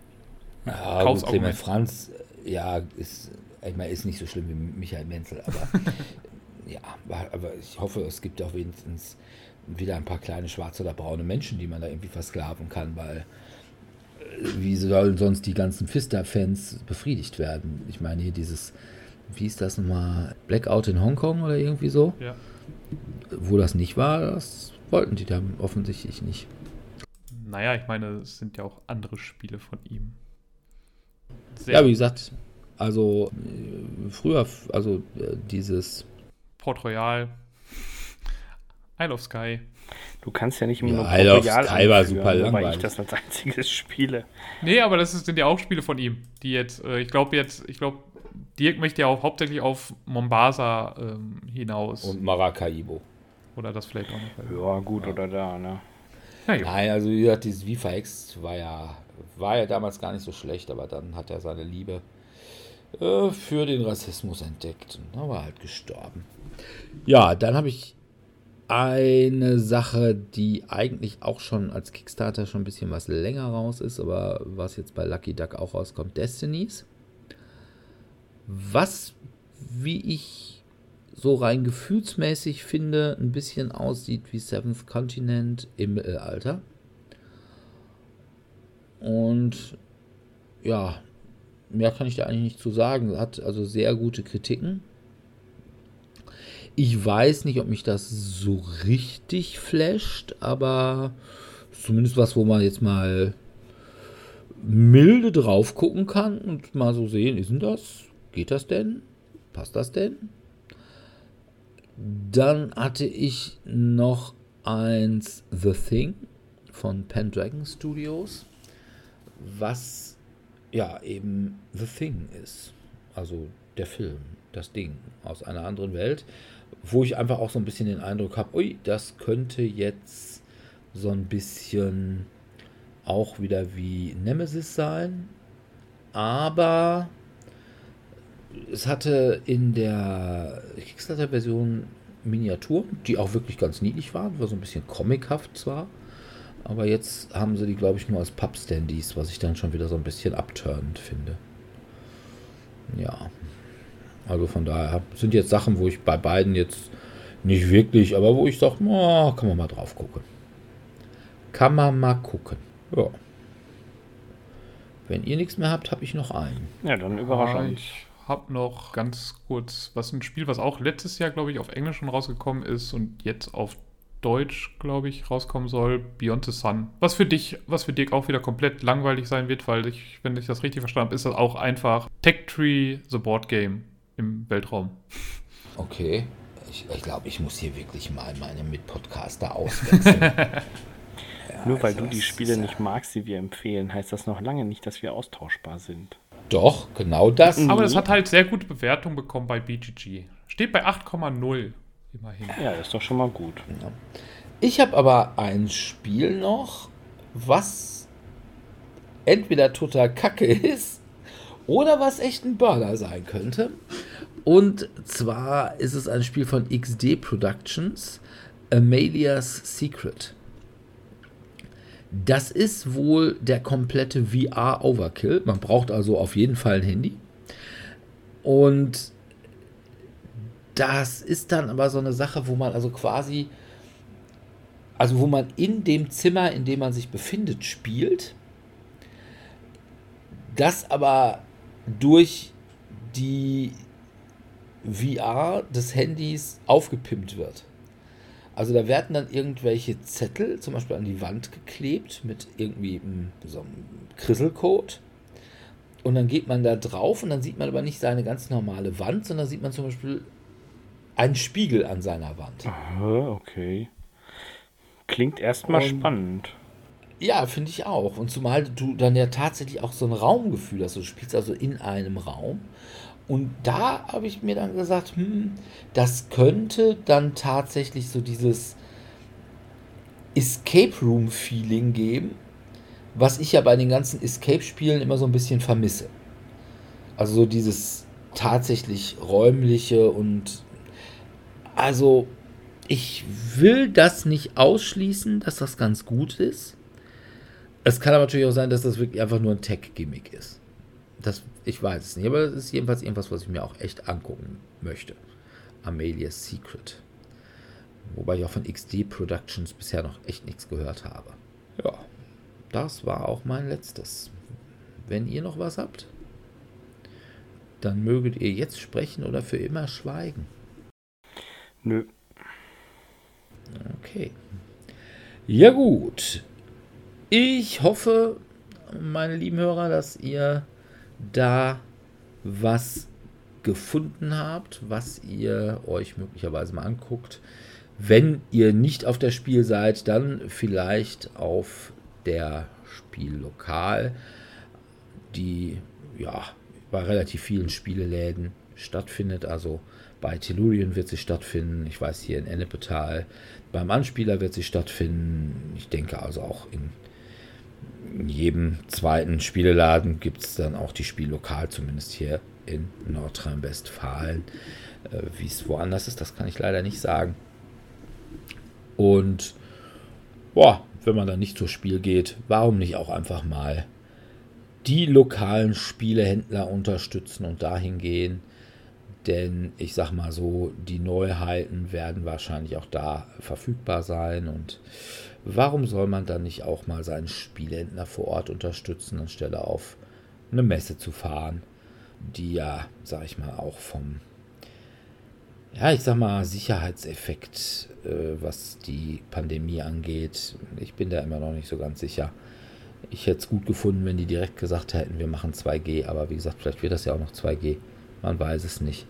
Ja, gut, Clemens Franz, ja, ist, ich meine, ist nicht so schlimm wie Michael Menzel, aber ja, aber ich hoffe, es gibt auch wenigstens wieder ein paar kleine schwarze oder braune Menschen, die man da irgendwie versklaven kann, weil wie sollen sonst die ganzen Fister-Fans befriedigt werden? Ich meine, hier dieses, wie ist das nochmal, Blackout in Hongkong oder irgendwie so? Ja. Wo das nicht war, das wollten die dann offensichtlich nicht. Naja, ich meine, es sind ja auch andere Spiele von ihm. Sehr ja, wie gesagt, also äh, früher, also äh, dieses Port Royal, Isle of Sky. Du kannst ja nicht immer ja, nur Sky war super langweilig. Weil ich das als einziges spiele. Nee, aber das sind ja auch Spiele von ihm, die jetzt, äh, ich glaube jetzt, ich glaube, Dirk möchte ja auch hauptsächlich auf Mombasa ähm, hinaus. Und Maracaibo. Oder das vielleicht auch noch. Ja, gut oder da, ne? Ja, ja. Nein, also wie gesagt, dieses Viva X war ja, war ja damals gar nicht so schlecht, aber dann hat er seine Liebe äh, für den Rassismus entdeckt und dann war er halt gestorben. Ja, dann habe ich eine Sache, die eigentlich auch schon als Kickstarter schon ein bisschen was länger raus ist, aber was jetzt bei Lucky Duck auch rauskommt, Destinies. Was, wie ich so rein gefühlsmäßig finde, ein bisschen aussieht wie Seventh Continent im Mittelalter. Und ja, mehr kann ich da eigentlich nicht zu sagen. Hat also sehr gute Kritiken. Ich weiß nicht, ob mich das so richtig flasht, aber zumindest was, wo man jetzt mal milde drauf gucken kann und mal so sehen, ist denn das? Geht das denn? Passt das denn? Dann hatte ich noch eins The Thing von Pendragon Studios, was ja eben The Thing ist. Also der Film, das Ding aus einer anderen Welt, wo ich einfach auch so ein bisschen den Eindruck habe, ui, das könnte jetzt so ein bisschen auch wieder wie Nemesis sein. Aber es hatte in der Kickstarter-Version Miniaturen, die auch wirklich ganz niedlich waren, war so ein bisschen comichaft zwar, aber jetzt haben sie die, glaube ich, nur als Pub-Standys, was ich dann schon wieder so ein bisschen abturnend finde. Ja. Also von daher sind jetzt Sachen, wo ich bei beiden jetzt nicht wirklich, aber wo ich sage, oh, kann man mal drauf gucken. Kann man mal gucken. Ja. Wenn ihr nichts mehr habt, habe ich noch einen. Ja, dann Ah, überraschend. Ich habe noch ganz kurz, was ein Spiel, was auch letztes Jahr, glaube ich, auf Englisch schon rausgekommen ist und jetzt auf Deutsch, glaube ich, rauskommen soll, Beyond the Sun. Was für dich, was für Dirk auch wieder komplett langweilig sein wird, weil ich, wenn ich das richtig verstanden habe, ist das auch einfach Tech Tree The Board Game im Weltraum. Okay. Ich, ich glaube, ich muss hier wirklich mal meine Mitpodcaster auswechseln. Ja, Nur weil also du die das Spiele ja- nicht magst, die wir empfehlen, heißt das noch lange nicht, dass wir austauschbar sind. Doch, genau das. Aber Mhm. es hat halt sehr gute Bewertung bekommen bei BGG. Steht bei 8,0 immerhin. Ja, das ist doch schon mal gut. Ich habe aber ein Spiel noch, was entweder total kacke ist oder was echt ein Burner sein könnte. Und zwar ist es ein Spiel von XD Productions, Amelia's Secret. Das ist wohl der komplette VR-Overkill. Man braucht also auf jeden Fall ein Handy. Und das ist dann aber so eine Sache, wo man also quasi, also wo man in dem Zimmer, in dem man sich befindet, spielt. Das aber durch die VR des Handys aufgepimpt wird. Also da werden dann irgendwelche Zettel zum Beispiel an die Wand geklebt mit irgendwie einem, so einem Krisselcode. Und dann geht man da drauf und dann sieht man aber nicht seine ganz normale Wand, sondern sieht man zum Beispiel einen Spiegel an seiner Wand. Aha, okay. Klingt erstmal spannend. Ja, finde ich auch. Und zumal du dann ja tatsächlich auch so ein Raumgefühl hast. Du spielst also in einem Raum. Und da habe ich mir dann gesagt, hm, das könnte dann tatsächlich so dieses Escape Room Feeling geben, was ich ja bei den ganzen Escape-Spielen immer so ein bisschen vermisse. Also so dieses tatsächlich räumliche und also ich will das nicht ausschließen, dass das ganz gut ist. Es kann aber natürlich auch sein, dass das wirklich einfach nur ein Tech-Gimmick ist. Das, ich weiß es nicht, aber das ist jedenfalls irgendwas, was ich mir auch echt angucken möchte. Amelia's Secret. Wobei ich auch von XD Productions bisher noch echt nichts gehört habe. Ja, das war auch mein letztes. Wenn ihr noch was habt, dann möget ihr jetzt sprechen oder für immer schweigen. Nö. Okay. Ja gut. Ich hoffe, meine lieben Hörer, dass ihr da was gefunden habt, was ihr euch möglicherweise mal anguckt. Wenn ihr nicht auf der Spiel seid, dann vielleicht auf der Spiellokal, die ja bei relativ vielen Spieleläden stattfindet. Also bei Tellurien wird sie stattfinden. Ich weiß hier in Ennepetal. Beim Anspieler wird sie stattfinden. Ich denke also auch in, in jedem zweiten Spieleladen gibt es dann auch die Spiellokal, zumindest hier in Nordrhein-Westfalen. Äh, Wie es woanders ist, das kann ich leider nicht sagen. Und boah, wenn man dann nicht zur Spiel geht, warum nicht auch einfach mal die lokalen Spielehändler unterstützen und dahin gehen? Denn ich sag mal so, die Neuheiten werden wahrscheinlich auch da verfügbar sein. Und warum soll man dann nicht auch mal seinen Spielhändler vor Ort unterstützen, anstelle auf eine Messe zu fahren, die ja, sag ich mal, auch vom, ja, ich sag mal, Sicherheitseffekt, äh, was die Pandemie angeht, ich bin da immer noch nicht so ganz sicher. Ich hätte es gut gefunden, wenn die direkt gesagt hätten, wir machen 2G, aber wie gesagt, vielleicht wird das ja auch noch 2G. Man weiß es nicht.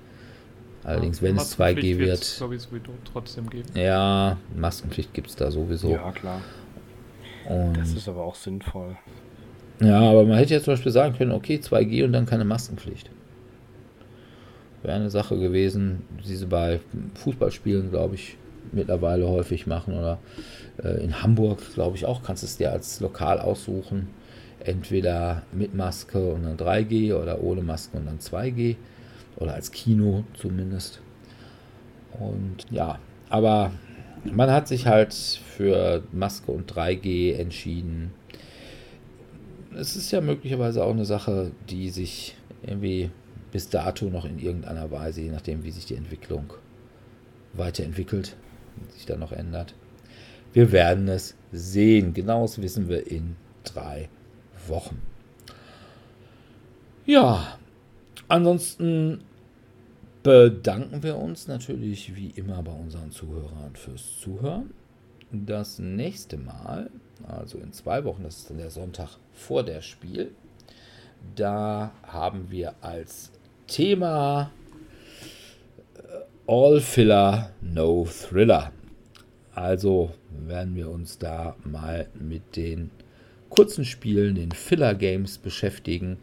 Allerdings, wenn es 2G wird. sowieso trotzdem geben. Ja, Maskenpflicht gibt es da sowieso. Ja, klar. Und, Das ist aber auch sinnvoll. ja, aber man hätte ja zum Beispiel sagen können, okay, 2G und dann keine Maskenpflicht. Wäre eine Sache gewesen, die sie bei Fußballspielen, glaube ich, mittlerweile häufig machen. Oder äh, in Hamburg, glaube ich, auch, kannst du es dir als Lokal aussuchen. Entweder mit Maske und dann 3G oder ohne Maske und dann 2G. Oder als Kino zumindest. Und ja, aber man hat sich halt für Maske und 3G entschieden. Es ist ja möglicherweise auch eine Sache, die sich irgendwie bis dato noch in irgendeiner Weise, je nachdem wie sich die Entwicklung weiterentwickelt, sich dann noch ändert. Wir werden es sehen. Genaues wissen wir in drei Wochen. Ja, ansonsten bedanken wir uns natürlich wie immer bei unseren Zuhörern fürs Zuhören. Das nächste Mal, also in zwei Wochen, das ist dann der Sonntag vor der Spiel, da haben wir als Thema äh, All Filler, No Thriller. Also werden wir uns da mal mit den kurzen Spielen, den Filler Games beschäftigen.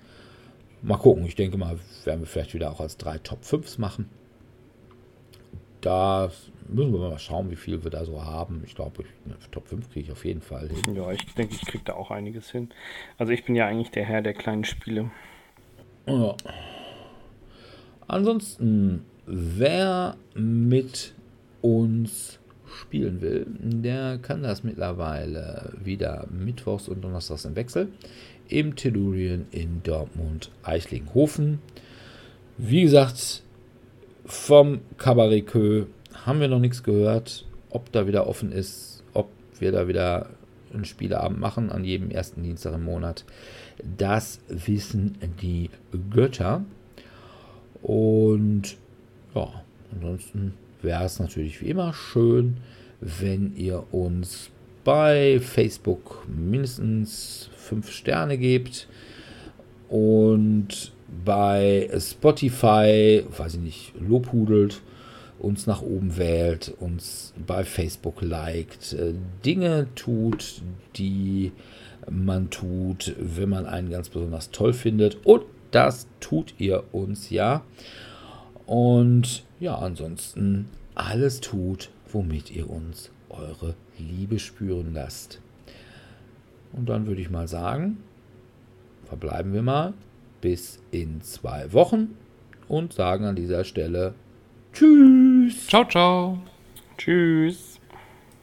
Mal gucken, ich denke mal, werden wir vielleicht wieder auch als drei Top 5s machen. Da müssen wir mal schauen, wie viel wir da so haben. Ich glaube, Top 5 kriege ich auf jeden Fall hin. Ja, ich denke, ich kriege da auch einiges hin. Also ich bin ja eigentlich der Herr der kleinen Spiele. Ja. Ansonsten, wer mit uns spielen will, der kann das mittlerweile wieder mittwochs und donnerstags im Wechsel im Tellurien in Dortmund-Eichlinghofen. Wie gesagt, vom Cabaret haben wir noch nichts gehört, ob da wieder offen ist, ob wir da wieder einen Spieleabend machen an jedem ersten Dienstag im Monat. Das wissen die Götter. Und ja, ansonsten wäre es natürlich wie immer schön, wenn ihr uns bei Facebook mindestens 5 Sterne gebt und bei Spotify, weiß ich nicht, lobhudelt, uns nach oben wählt, uns bei Facebook liked, äh, Dinge tut, die man tut, wenn man einen ganz besonders toll findet. Und das tut ihr uns ja. Und ja, ansonsten alles tut, womit ihr uns eure Liebe spüren lasst. Und dann würde ich mal sagen, verbleiben wir mal bis in zwei Wochen und sagen an dieser Stelle Tschüss. Ciao, ciao. Tschüss.